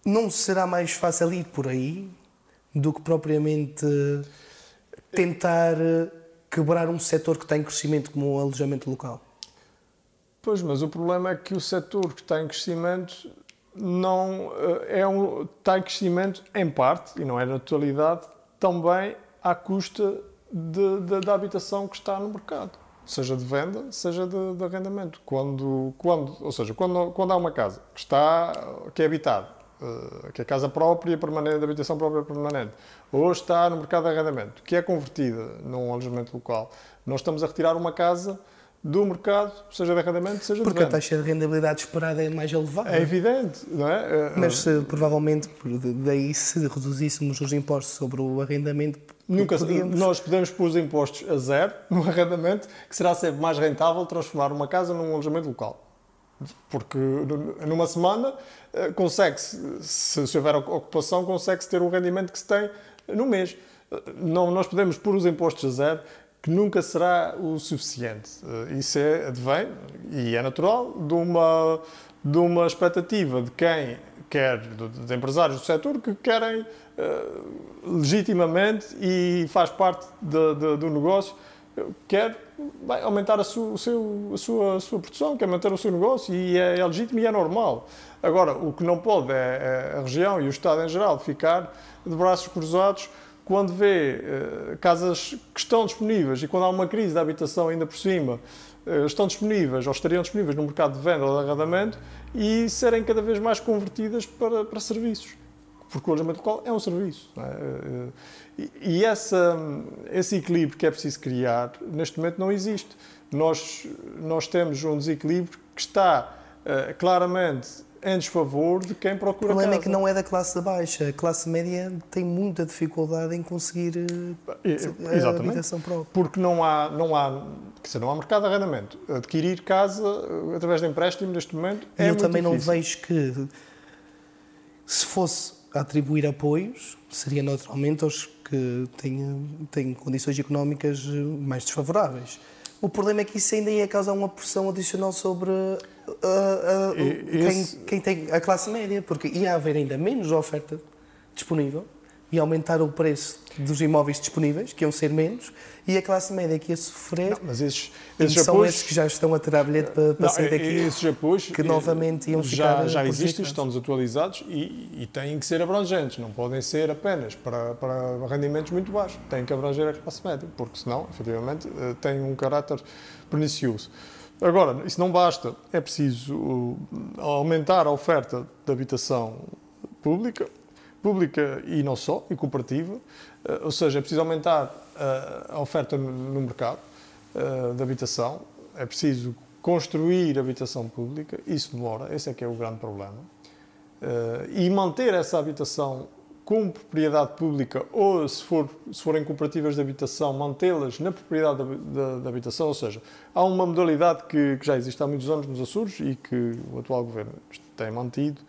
não será mais fácil ir por aí do que propriamente tentar eh, quebrar um setor que está em crescimento como o alojamento local? Pois, mas o problema é que o setor que está em crescimento não eh, é um, está em crescimento em parte, e não é na totalidade, também à custa de, de, da habitação que está no mercado, seja de venda, seja de, de arrendamento. Quando, quando, ou seja, quando, quando há uma casa que está que é habitada eh, que é casa própria permanente, de habitação própria permanente, ou está no mercado de arrendamento, que é convertida num alojamento local, nós estamos a retirar uma casa do mercado, seja de arrendamento, seja Porque de. Porque a taxa de rendabilidade esperada é mais elevada. É evidente, não é? Eh, Mas se, provavelmente, daí se reduzíssemos os impostos sobre o arrendamento, Nunca, podíamos... Nós podemos pôr os impostos a zero no arrendamento, que será sempre mais rentável transformar uma casa num alojamento local. Porque numa semana eh, consegue-se, se, houver ocupação, consegue-se ter o rendimento que se tem no mês. Eh, não, nós podemos pôr os impostos a zero, que nunca será o suficiente. Eh, isso é, advém, e é natural, de uma, de uma expectativa de quem quer, de, empresários do setor, que querem legitimamente e faz parte de, de, do negócio, quer vai aumentar a sua, seu, a, sua, a sua produção, quer manter o seu negócio e é, é, legítimo e é normal. Agora, o que não pode é, é a região e o Estado em geral ficar de braços cruzados quando vê uh, casas que estão disponíveis e quando há uma crise da habitação ainda por cima, uh, estão disponíveis ou estariam disponíveis no mercado de venda ou de arrendamento e serem cada vez mais convertidas para, para serviços. Porque o alojamento local é um serviço. É? E essa, esse equilíbrio que é preciso criar, neste momento não existe. Nós, nós temos um desequilíbrio que está uh, claramente em desfavor de quem procura O problema casa. é que não é da classe baixa. A classe média tem muita dificuldade em conseguir a habitação própria. Porque não há, não há, quer dizer, não há mercado de arrendamento. Adquirir casa eh, através de empréstimo neste momento é eu também difícil. não vejo que se fosse atribuir apoios, seria naturalmente aos que têm, têm condições económicas eh, mais desfavoráveis. O problema é que isso ainda ia causar uma pressão adicional sobre uh, uh, quem, quem, tem a classe média, porque ia haver ainda menos oferta disponível e aumentar o preço dos imóveis disponíveis, que iam ser menos, e a classe média que ia sofrer. Não, mas esses, esses são apoios, esses que já estão a tirar bilhete para, para não, sair daqui. Esses apoios que novamente iam já, ficar. Já existem, estão desatualizados e, e, têm que ser abrangentes, não podem ser apenas para, para rendimentos muito baixos. Têm que abranger a classe média, porque senão, efetivamente, eh, têm um caráter pernicioso. Agora, isso não basta, é preciso aumentar a oferta de habitação pública, pública e não só, e cooperativa, uh, ou seja, é preciso aumentar uh, a oferta no mercado de habitação, é preciso construir habitação pública, isso demora, esse é que é o grande problema, e manter essa habitação com propriedade pública ou, se, for, se forem cooperativas de habitação, mantê-las na propriedade da habitação, ou seja, há uma modalidade que, que, já existe há muitos anos nos Açores e que o atual governo tem mantido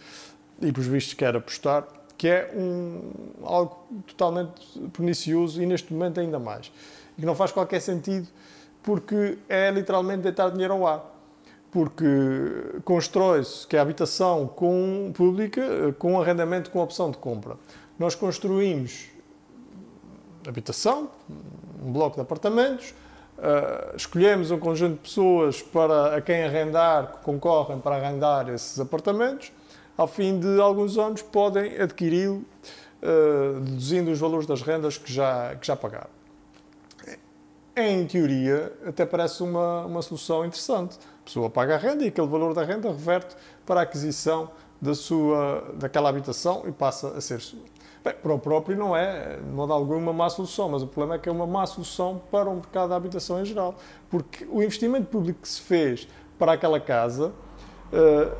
e, por vistos, quer apostar, que é um, algo totalmente pernicioso e, neste momento, ainda mais. E que não faz qualquer sentido porque é literalmente deitar dinheiro ao ar porque constrói-se que a habitação com pública com arrendamento com opção de compra nós construímos habitação, um bloco de apartamentos, uh, escolhemos um conjunto de pessoas para a quem arrendar, que concorrem para arrendar esses apartamentos. Ao fim de alguns anos, podem adquiri-lo, uh, deduzindo os valores das rendas que já, que já pagaram. Em teoria, até parece uma, uma solução interessante. A pessoa paga a renda e aquele valor da renda reverte para a aquisição da sua, daquela habitação e passa a ser sua. Bem, para o próprio não é, de modo algum, uma má solução, mas o problema é que é uma má solução para o mercado da habitação em geral. Porque o investimento público que se fez para aquela casa uh,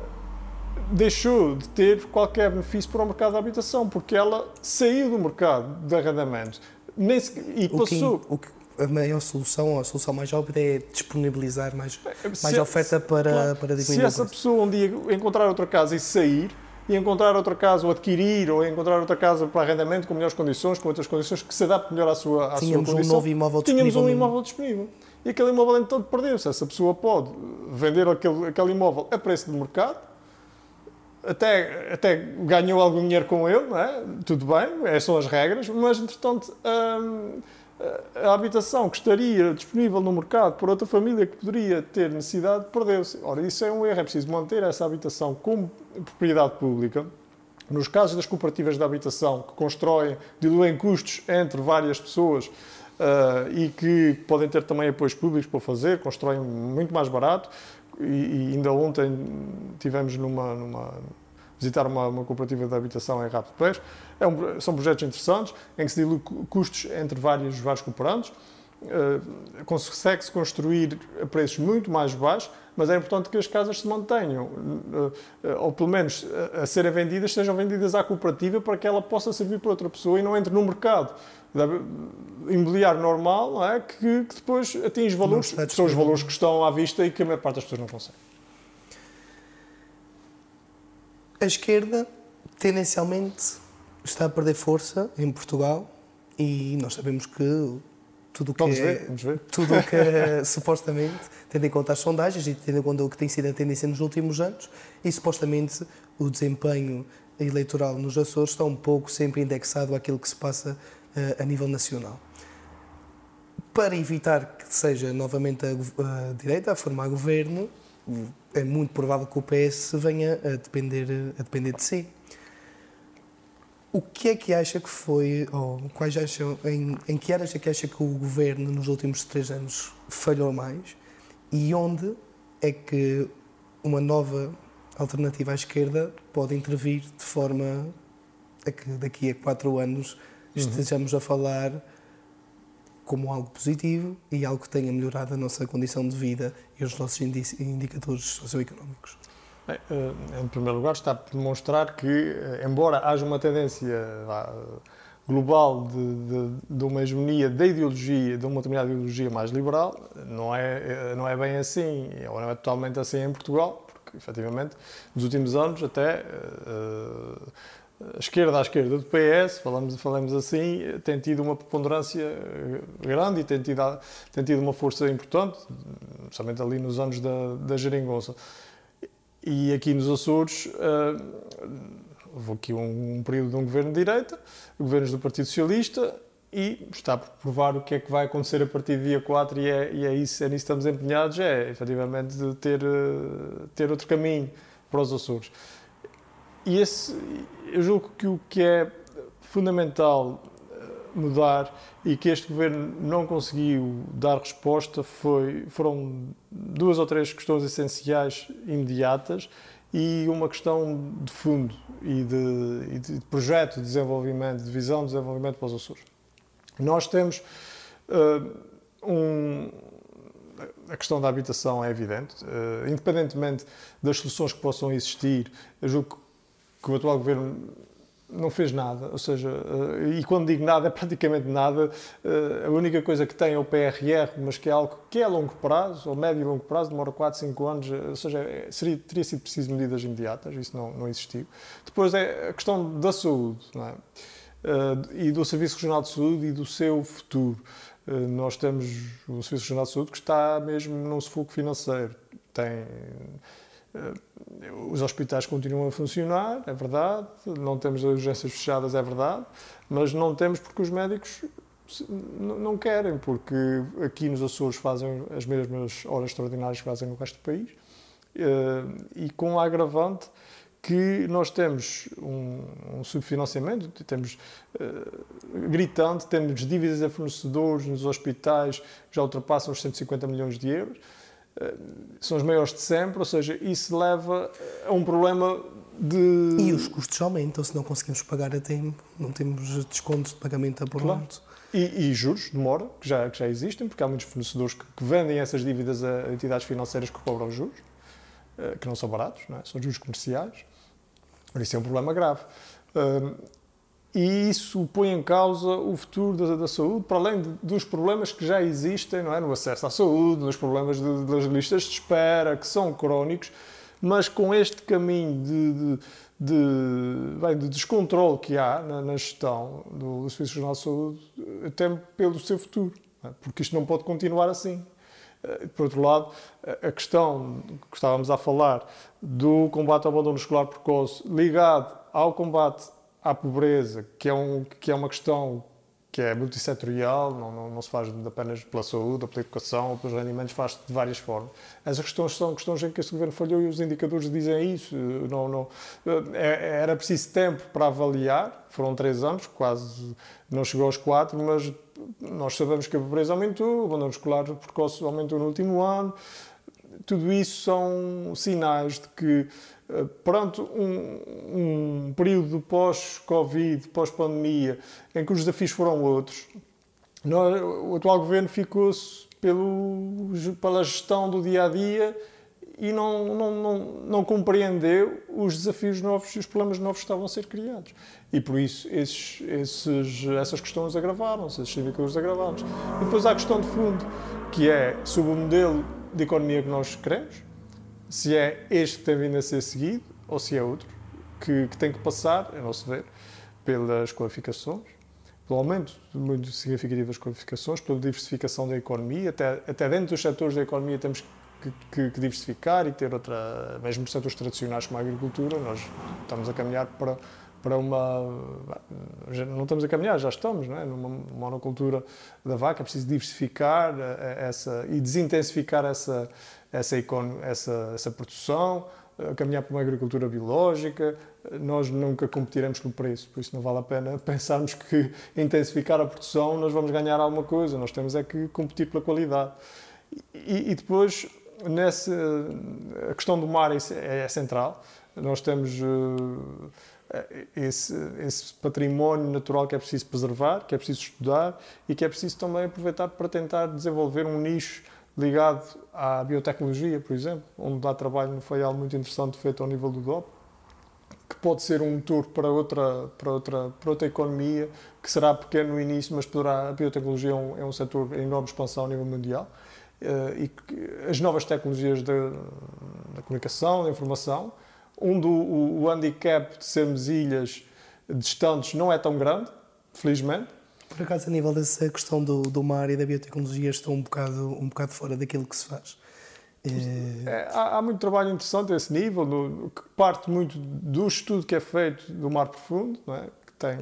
deixou de ter qualquer benefício para o mercado da habitação, porque ela saiu do mercado de arrendamentos e passou. O que, o que, a maior solução, a solução mais óbvia é disponibilizar mais, mais oferta para, claro, para diminuir Se essa pessoa um dia encontrar outra casa e sair, e encontrar outra casa, ou adquirir, ou encontrar outra casa para arrendamento com melhores condições, com outras condições que se adapte melhor à sua, à Tínhamos sua condição. um novo imóvel disponível. Tínhamos um imóvel disponível. E aquele imóvel então perdeu-se. Essa pessoa pode vender aquele, aquele imóvel a preço de mercado, até, até ganhou algum dinheiro com ele, é? tudo bem, essas são as regras, mas entretanto. Hum, a habitação que estaria disponível no mercado por outra família que poderia ter necessidade perdeu-se. Ora, isso é um erro, é preciso manter essa habitação como propriedade pública. Nos casos das cooperativas de habitação que constroem, diluem custos entre várias pessoas uh, e que podem ter também apoios públicos para fazer, constroem muito mais barato. E, ainda ontem tivemos numa, numa visitar uma, uma cooperativa de habitação em Rápido Pés. É um, são projetos interessantes, em que se dilui custos entre vários, vários cooperantes, uh, consegue-se construir a preços muito mais baixos, mas é importante que as casas se mantenham, uh, uh, ou pelo menos a serem vendidas, sejam vendidas à cooperativa para que ela possa servir para outra pessoa e não entre no mercado imobiliário normal, é? que, que, depois atinge valores, que são os valores que estão à vista e que a maior parte das pessoas não consegue. A esquerda, tendencialmente, está a perder força em Portugal e nós sabemos que tudo o que vamos é, ver, vamos ver. tudo o que é, supostamente, tendo em conta as sondagens e tendo em conta o que tem sido a tendência nos últimos anos, e supostamente o desempenho eleitoral nos Açores está um pouco sempre indexado àquilo que se passa a nível nacional. Para evitar que seja novamente a, direita a formar governo, é muito provável que o PS venha a depender, a depender de si. O que é que acha que foi, ou quais acham, em, em que áreas é que acha que o governo nos últimos três anos falhou mais e onde é que uma nova alternativa à esquerda pode intervir de forma a que daqui a quatro anos. Estejamos a falar como algo positivo e algo que tenha melhorado a nossa condição de vida e os nossos indicadores socioeconómicos? Bem, eh, em primeiro lugar, está por demonstrar que, eh, embora haja uma tendência global de, de, de, uma hegemonia da ideologia, de uma determinada ideologia mais liberal, não é, eh, não é bem assim, ou não é totalmente assim em Portugal, porque, efetivamente, nos últimos anos, até a esquerda à esquerda do PS, falamos, falamos assim, tem tido uma preponderância eh, grande e tem tido, tem tido uma força importante, especialmente ali nos anos da, da geringonça. E aqui nos Açores, uh, Houve aqui um, um período de um governo de direita, governos do Partido Socialista, e está por provar o que é que vai acontecer a partir do dia 4 e é, e é, isso, é nisso que estamos empenhados, é efetivamente ter, eh, ter outro caminho para os Açores. E esse, eu julgo que o que é fundamental eh, mudar e que este governo não conseguiu dar resposta foi, foram duas ou três questões essenciais imediatas e uma questão de fundo e de, e de projeto de desenvolvimento, de visão de desenvolvimento para os Açores. Nós temos uh, um, a questão da habitação é evidente, uh, independentemente das soluções que possam existir, eu julgo que o atual governo não fez nada, ou seja, uh, e quando digo nada é praticamente nada, uh, a única coisa que tem é o PRR, mas que é algo que é a longo prazo, ou médio e longo prazo, demora 4, 5 anos, ou seja, é, seria, teria sido preciso medidas imediatas, isso não, não existiu. Depois é a questão da saúde, é? e do Serviço Regional de Saúde e do seu futuro. Nós temos o Serviço Regional de Saúde que está mesmo num sufoco financeiro. Tem, os hospitais continuam a funcionar, é verdade, não temos as urgências fechadas, é verdade, mas não temos porque os médicos não querem, porque aqui nos Açores fazem as mesmas horas extraordinárias que fazem no resto do país, e com a agravante que nós temos um, um subfinanciamento, temos uh, gritante, temos dívidas a fornecedores nos hospitais que já ultrapassam os 150 milhões de euros, são os maiores de sempre, ou seja, isso leva a um problema de... E os custos aumentam se não conseguimos pagar a tempo, não temos descontos de pagamento a pronto. Claro. E, e, juros de mora, que já, que já existem, porque há muitos fornecedores que, que vendem essas dívidas a entidades financeiras que cobram juros, uh, que não são baratos, não é? são juros comerciais. Isso é um problema grave. E isso põe em causa o futuro da, da saúde, para além de, dos problemas que já existem não é? no acesso à saúde, nos problemas de, das listas de espera, que são crónicos, mas com este caminho de, de, bem, de descontrole que há na, na gestão do, do Serviço Regional de Saúde, temo pelo seu futuro, é? porque isto não pode continuar assim. Eh, por outro lado, a questão que estávamos a falar do combate ao abandono escolar precoce ligado ao combate à pobreza, que é, um, que é uma questão que é multissetorial, não, não, não, se faz apenas pela saúde, ou pela educação, ou pelos rendimentos, faz de várias formas. Essas questões são questões em que este governo falhou e os indicadores dizem isso. Não, não, é, era preciso tempo para avaliar, foram três anos, quase não chegou aos quatro, mas nós sabemos que a pobreza aumentou, o abandono escolar precoce aumentou no último ano. Tudo isso são sinais de que, perante um, um período pós-Covid, pós-pandemia, em que os desafios foram outros, nós, o atual governo ficou-se pela gestão do dia a dia e não, não, não, não, compreendeu os desafios novos e os problemas novos que estavam a ser criados. E por isso esses, esses, essas questões agravaram-se, esses indicadores agravaram-se. E depois há a questão de fundo, que é sobre o modelo de economia que nós queremos, se é este que tem vindo a ser seguido ou se é outro, que, que tem que passar, a nosso ver, pelas qualificações, pelo aumento muito significativo das qualificações, pela diversificação da economia, até, até dentro dos setores da economia temos que, que, que, diversificar e ter outra, mesmo setores tradicionais como a agricultura, nós estamos a caminhar para, para uma. Não estamos a caminhar, já estamos, não é? numa monocultura da vaca, é preciso diversificar eh, essa e desintensificar essa, essa, essa, essa produção, eh, caminhar para uma agricultura biológica. Nós nunca competiremos com o preço, por isso não vale a pena pensarmos que intensificar a produção nós vamos ganhar alguma coisa, nós temos é que competir pela qualidade. E, e depois nessa a questão do mar é, é central. Nós temos uh, esse, esse, património natural que é preciso preservar, que é preciso estudar e que é preciso também aproveitar para tentar desenvolver um nicho ligado à biotecnologia, por exemplo, onde dá trabalho no FAIAL muito interessante feito ao nível do DOP, que pode ser um motor para outra, para outra, para outra economia, que será pequeno no início, mas poderá, a biotecnologia é um, é um setor em enorme expansão a nível mundial eh, e as novas tecnologias da, da comunicação, da informação, onde o, o handicap de sermos ilhas distantes não é tão grande, felizmente. Por acaso, a nível dessa questão do, do mar e da biotecnologia, estou um bocado, um bocado fora daquilo que se faz. É, há, há, muito trabalho interessante a esse nível, no, que parte muito do estudo que é feito do mar profundo, é? que, tem,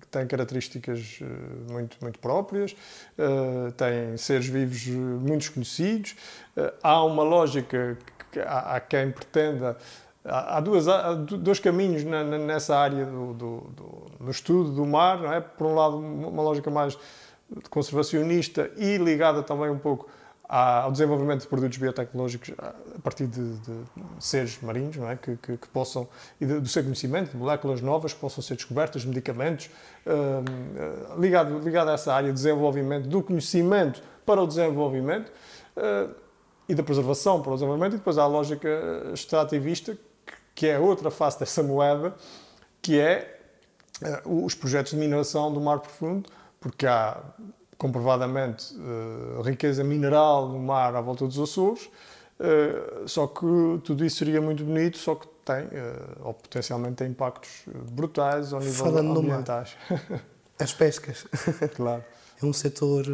que tem características uh, muito, muito próprias, uh, tem seres vivos muito desconhecidos. Uh, há uma lógica que há, há quem pretenda. Há, duas, há dois caminhos na, nessa área do, do, do, do, estudo do mar, não é? Por um lado, uma lógica mais conservacionista e ligada também um pouco ao desenvolvimento de produtos biotecnológicos a partir de, de seres marinhos, não é? que, que, que possam, e do seu conhecimento, de moléculas novas que possam ser descobertas, medicamentos, uh, ligado, ligado a essa área de desenvolvimento, do conhecimento para o desenvolvimento uh, e da preservação para o desenvolvimento, e depois há a lógica extrativista, que é outra face dessa moeda, que é uh, os projetos de mineração do mar profundo, porque há comprovadamente uh, riqueza mineral no mar à volta dos Açores, uh, só que tudo isso seria muito bonito, só que tem, ou potencialmente tem impactos brutais ao nível Falando ambientais. As pescas. claro. É um setor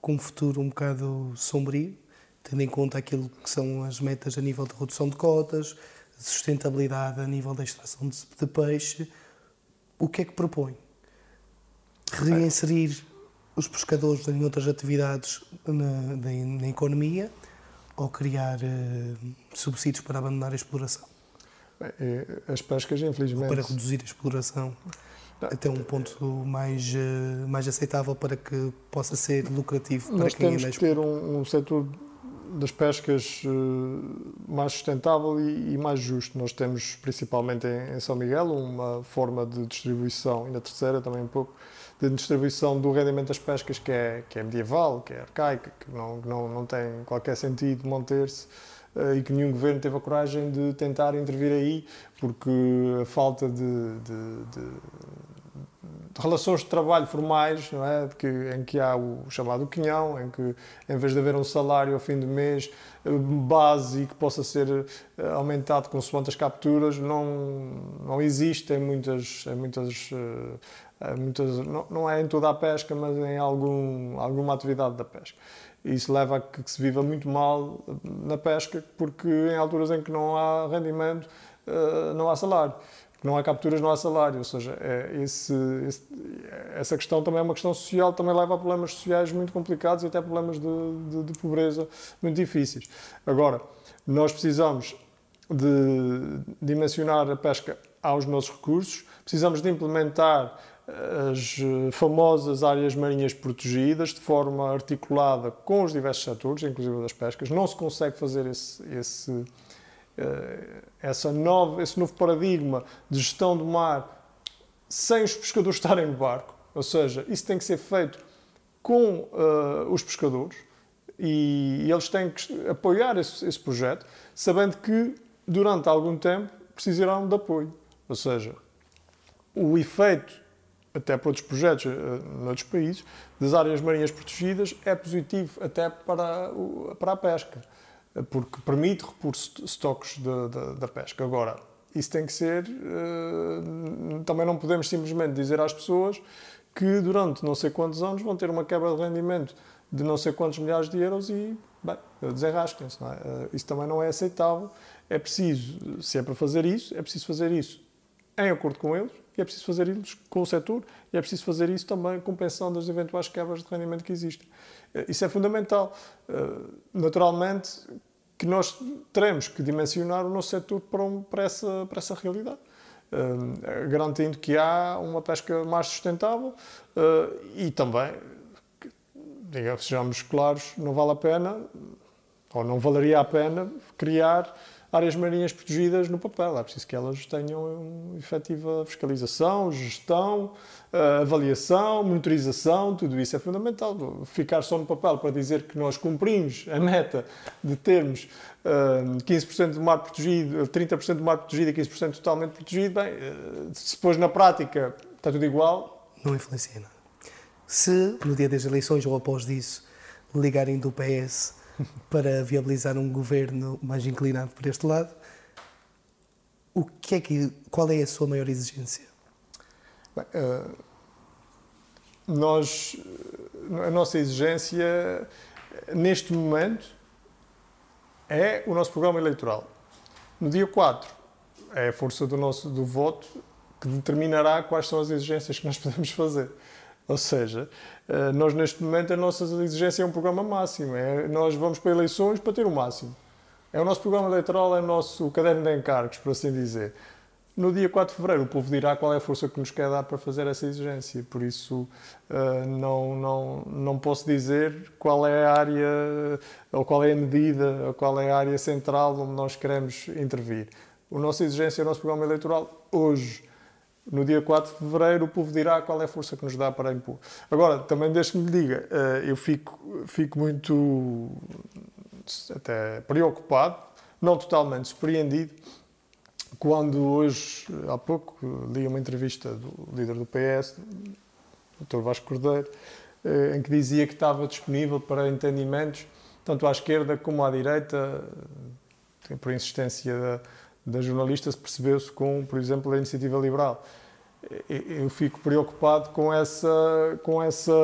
com um futuro um bocado sombrio, tendo em conta aquilo que são as metas a nível de redução de cotas, sustentabilidade a nível da extração de, de peixe. O que é que propõe? Reinserir os pescadores em outras atividades na, na, na economia ou criar uh, subsídios para abandonar a exploração? Bem, eh, as pescas, infelizmente. Ou para reduzir a exploração não. até um ponto mais, uh, mais aceitável para que possa ser lucrativo para Nós quem temos que ter um, um setor das pescas uh, mais sustentável e, e, mais justo. Nós temos, principalmente em, em São Miguel, uma forma de distribuição, e na terceira também um pouco, de distribuição do rendimento das pescas que é, que é medieval, que é arcaica, que não, não, não tem qualquer sentido manter-se uh, e que nenhum governo teve a coragem de tentar intervir aí, porque a falta de, de, de, relações de trabalho formais, não é? que, em que há o chamado quinhão, em que em vez de haver um salário ao fim do mês eh, base que possa ser eh, aumentado consoante as capturas, não, não existe em muitas, em muitas muitas, não, não é em toda a pesca, mas em algum, alguma atividade da pesca. Isso leva a que se viva muito mal na pesca, porque em alturas em que não há rendimento, eh, não há salário. Não há capturas, não há salário. Ou seja, é esse, esse, essa questão também é uma questão social, também leva a problemas sociais muito complicados e até problemas de, de, de pobreza muito difíceis. Agora, nós precisamos de dimensionar a pesca aos nossos recursos, precisamos de implementar as eh, famosas áreas marinhas protegidas de forma articulada com os diversos setores, inclusive das pescas. Não se consegue fazer esse, esse, essa nova, esse novo paradigma de gestão do mar sem os pescadores estarem no barco. Ou seja, isso tem que ser feito com uh, os pescadores e, e, eles têm que apoiar esse, esse projeto, sabendo que durante algum tempo precisarão de apoio. Ou seja, o efeito até para outros projetos uh, noutros países, das áreas marinhas protegidas é positivo até para, o, para a pesca, eh, porque permite repor estoques da pesca. Agora, isso tem que ser. Uh, também não podemos simplesmente dizer às pessoas que durante não sei quantos anos vão ter uma quebra de rendimento de não sei quantos milhares de euros e, bem, desenrasquem-se. É? Uh, isso também não é aceitável. É preciso, se é para fazer isso, é preciso fazer isso em acordo com eles e é preciso fazer isso com o setor e é preciso fazer isso também compensando as eventuais quebras de rendimento que existem. Eh, isso é fundamental. Eh, naturalmente que nós teremos que dimensionar o nosso setor para, um, para, essa, para essa realidade. Uh, garantindo que há uma pesca mais sustentável e também, digamos, sejamos claros, não vale a pena, ou não valeria a pena, criar áreas marinhas protegidas no papel. É preciso que elas tenham efetiva fiscalização, gestão, eh, avaliação, monitorização, tudo isso é fundamental. Ficar só no papel para dizer que nós cumprimos a meta de termos 15% eh, do mar protegido, 30% do mar protegido e 15% totalmente protegido, bem, eh, se depois na prática está tudo igual. Não influencia nada. Se no dia das eleições ou após disso ligarem do PS para viabilizar um governo mais inclinado para este lado. O que é que, qual é a sua maior exigência? Bem, uh, nós, a nossa exigência neste momento é o nosso programa eleitoral. No dia 4, é a força do nosso do voto que determinará quais são as exigências que nós podemos fazer. Ou seja, eh, nós neste momento a nossa exigência é um programa máximo. É, nós vamos para eleições para ter o máximo. É o nosso programa eleitoral, é o nosso caderno de encargos, por assim dizer. No dia 4 de fevereiro, o povo dirá qual é a força que nos quer dar para fazer essa exigência. Por isso, uh, não, não, não posso dizer qual é a área, ou qual é a medida, ou qual é a área central onde nós queremos intervir. A nossa exigência é o nosso programa eleitoral hoje. No dia 4 de fevereiro, o povo dirá qual é a força que nos dá para impor. Agora, também deixe-me lhe diga, uh, eu fico, fico muito até preocupado, não totalmente surpreendido, quando hoje, há pouco, li uma entrevista do líder do PS, Dr. Vasco Cordeiro, eh, em que dizia que estava disponível para entendimentos, tanto à esquerda como à direita, eh, por insistência da, da jornalista, se percebeu-se com, por exemplo, a iniciativa liberal. Eu fico preocupado com essa, com essa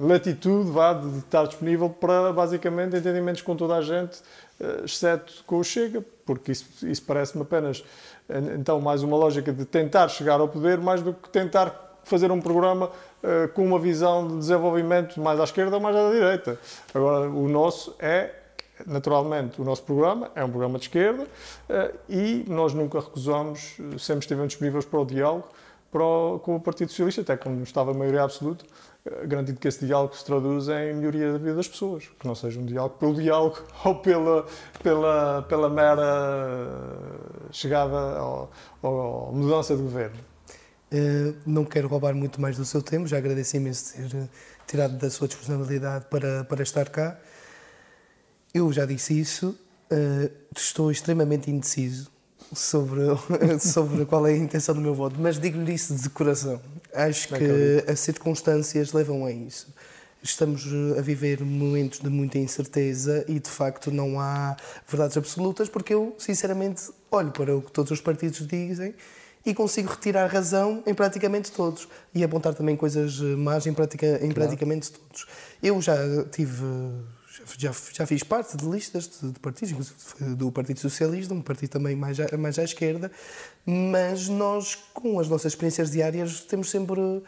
latitude vá, de estar disponível para, basicamente, entendimentos com toda a gente, eh, exceto com o Chega, porque isso, isso parece-me apenas, então, mais uma lógica de tentar chegar ao poder, mais do que tentar fazer um programa uh, com uma visão de desenvolvimento mais à esquerda ou mais à direita. Agora, o nosso é, naturalmente, o nosso programa é um programa de esquerda uh, e nós nunca recusamos, sempre estivemos disponíveis para o diálogo para o, com o Partido Socialista, até quando estava a maioria absoluta, garantindo que esse diálogo se traduz em melhoria da vida das pessoas, que não seja um diálogo pelo diálogo ou pela, pela, pela mera chegada ou, mudança de governo. Uh, não quero roubar muito mais do seu tempo, já agradeço imenso ter eh, tirado da sua disponibilidade para, para estar cá. Eu já disse isso, uh, estou extremamente indeciso sobre, sobre qual é a intenção do meu voto, mas digo-lhe isso de coração. Acho que as circunstâncias levam a isso. Estamos eh, a viver momentos de muita incerteza e, de facto, não há verdades absolutas, porque eu, sinceramente, olho para o que todos os partidos dizem e consigo retirar razão em praticamente todos e apontar também coisas más em, pratica, em claro. praticamente todos. Eu já tive já, já fiz parte de listas de, de partidos, do Partido Socialista, um partido também mais, à, mais à esquerda, mas nós, com as nossas experiências diárias, temos sempre uh,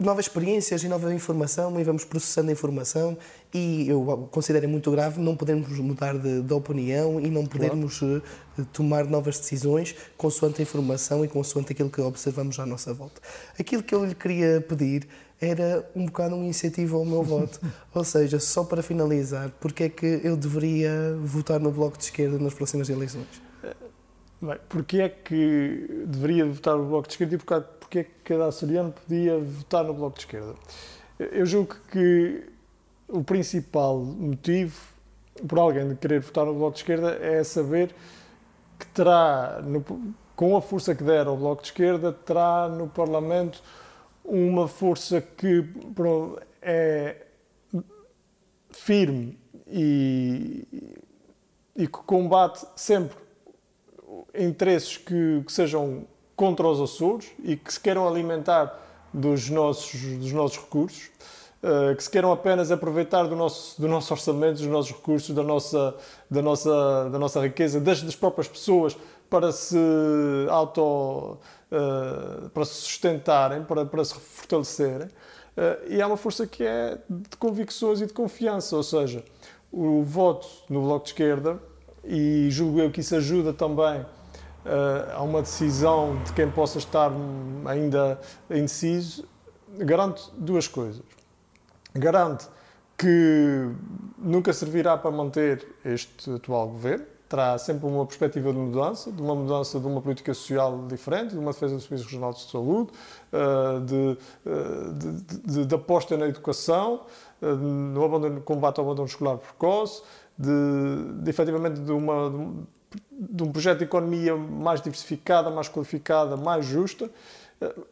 novas experiências e nova informação e vamos processando a informação e eu considero muito grave não podermos mudar de, de opinião e não podermos claro. Eh, tomar novas decisões consoante a informação e consoante aquilo que observamos à nossa volta. Aquilo que eu lhe queria pedir era um bocado um incentivo ao meu voto. Ou seja, só para finalizar, porque é que eu deveria votar no Bloco de Esquerda nas próximas eleições? Bem, porque é que deveria votar no Bloco de Esquerda e porque é que cada açoriano podia votar no Bloco de Esquerda? Eu julgo que o principal motivo por alguém de querer votar no Bloco de Esquerda é saber que terá, no, com a força que der ao Bloco de Esquerda, terá no Parlamento uma força que é firme e, e, que combate sempre interesses que, que, sejam contra os Açores e que se queiram alimentar dos nossos, dos nossos recursos, uh, que se queiram apenas aproveitar do nosso, do nosso orçamento, dos nossos recursos, da nossa, da nossa, da nossa riqueza, das, das próprias pessoas, para se auto uh, para se sustentarem, para, para se fortalecerem. Uh, e é uma força que é de convicções e de confiança, ou seja, o voto no Bloco de Esquerda, e julgo eu que isso ajuda também uh, a uma decisão de quem possa estar ainda indeciso, garante duas coisas. Garante que nunca servirá para manter este atual governo, terá sempre uma perspectiva de mudança, de uma mudança de uma política social diferente, de uma defesa do Serviço Regional de Saúde, eh, de, eh, de, de, de aposta na educação, eh, no abandono, combate ao abandono escolar precoce, de, de efetivamente de, uma, de um projeto de economia mais diversificada, mais qualificada, mais justa,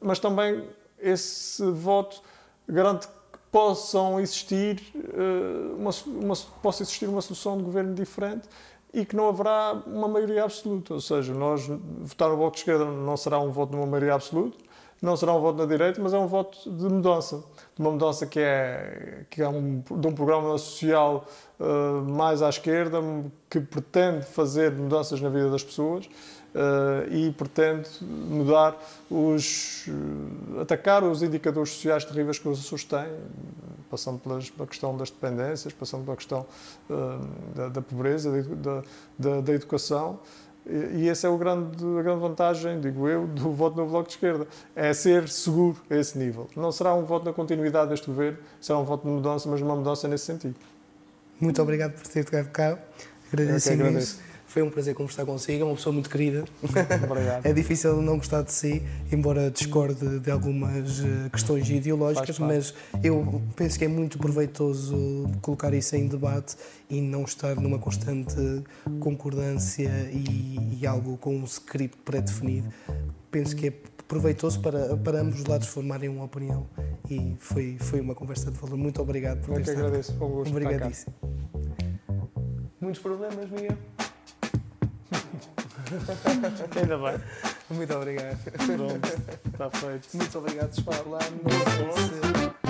mas também esse voto garante que possam existir uma, uma, possa existir uma solução de governo diferente e que não haverá uma maioria absoluta. Ou seja, nós votar no Bloco de Esquerda não será um voto de uma maioria absoluta, não será um voto na direita, mas é um voto de mudança. De uma mudança que é, que é um, de um programa social uh, mais à esquerda, que pretende fazer mudanças na vida das pessoas e pretende mudar os. Uh, atacar os indicadores sociais terríveis que os Açores têm, passando pelas, pela questão das dependências, passando pela questão da, da, pobreza, da, da, da educação. E essa é o grande, a grande vantagem, digo eu, do voto no Bloco de Esquerda. É ser seguro a esse nível. Não será um voto na continuidade deste governo, será um voto de mudança, mas uma mudança nesse sentido. Muito obrigado por ter tocado cá. Agradeço imenso. Foi um prazer conversar consigo, é uma pessoa muito querida. Obrigado. é difícil não gostar de si, embora discorde de algumas eh, questões ideológicas, mas eu penso que é muito proveitoso colocar isso em debate e não estar numa constante concordância e, e algo com um script pré-definido. Penso que é proveitoso para, para ambos os lados formarem uma opinião e foi, foi uma conversa de valor. Muito obrigado por ter estado. agradeço. Obrigadíssimo. Muitos problemas, Miguel? Ainda bem. Muito obrigado. Pronto, está feito. Muito obrigado por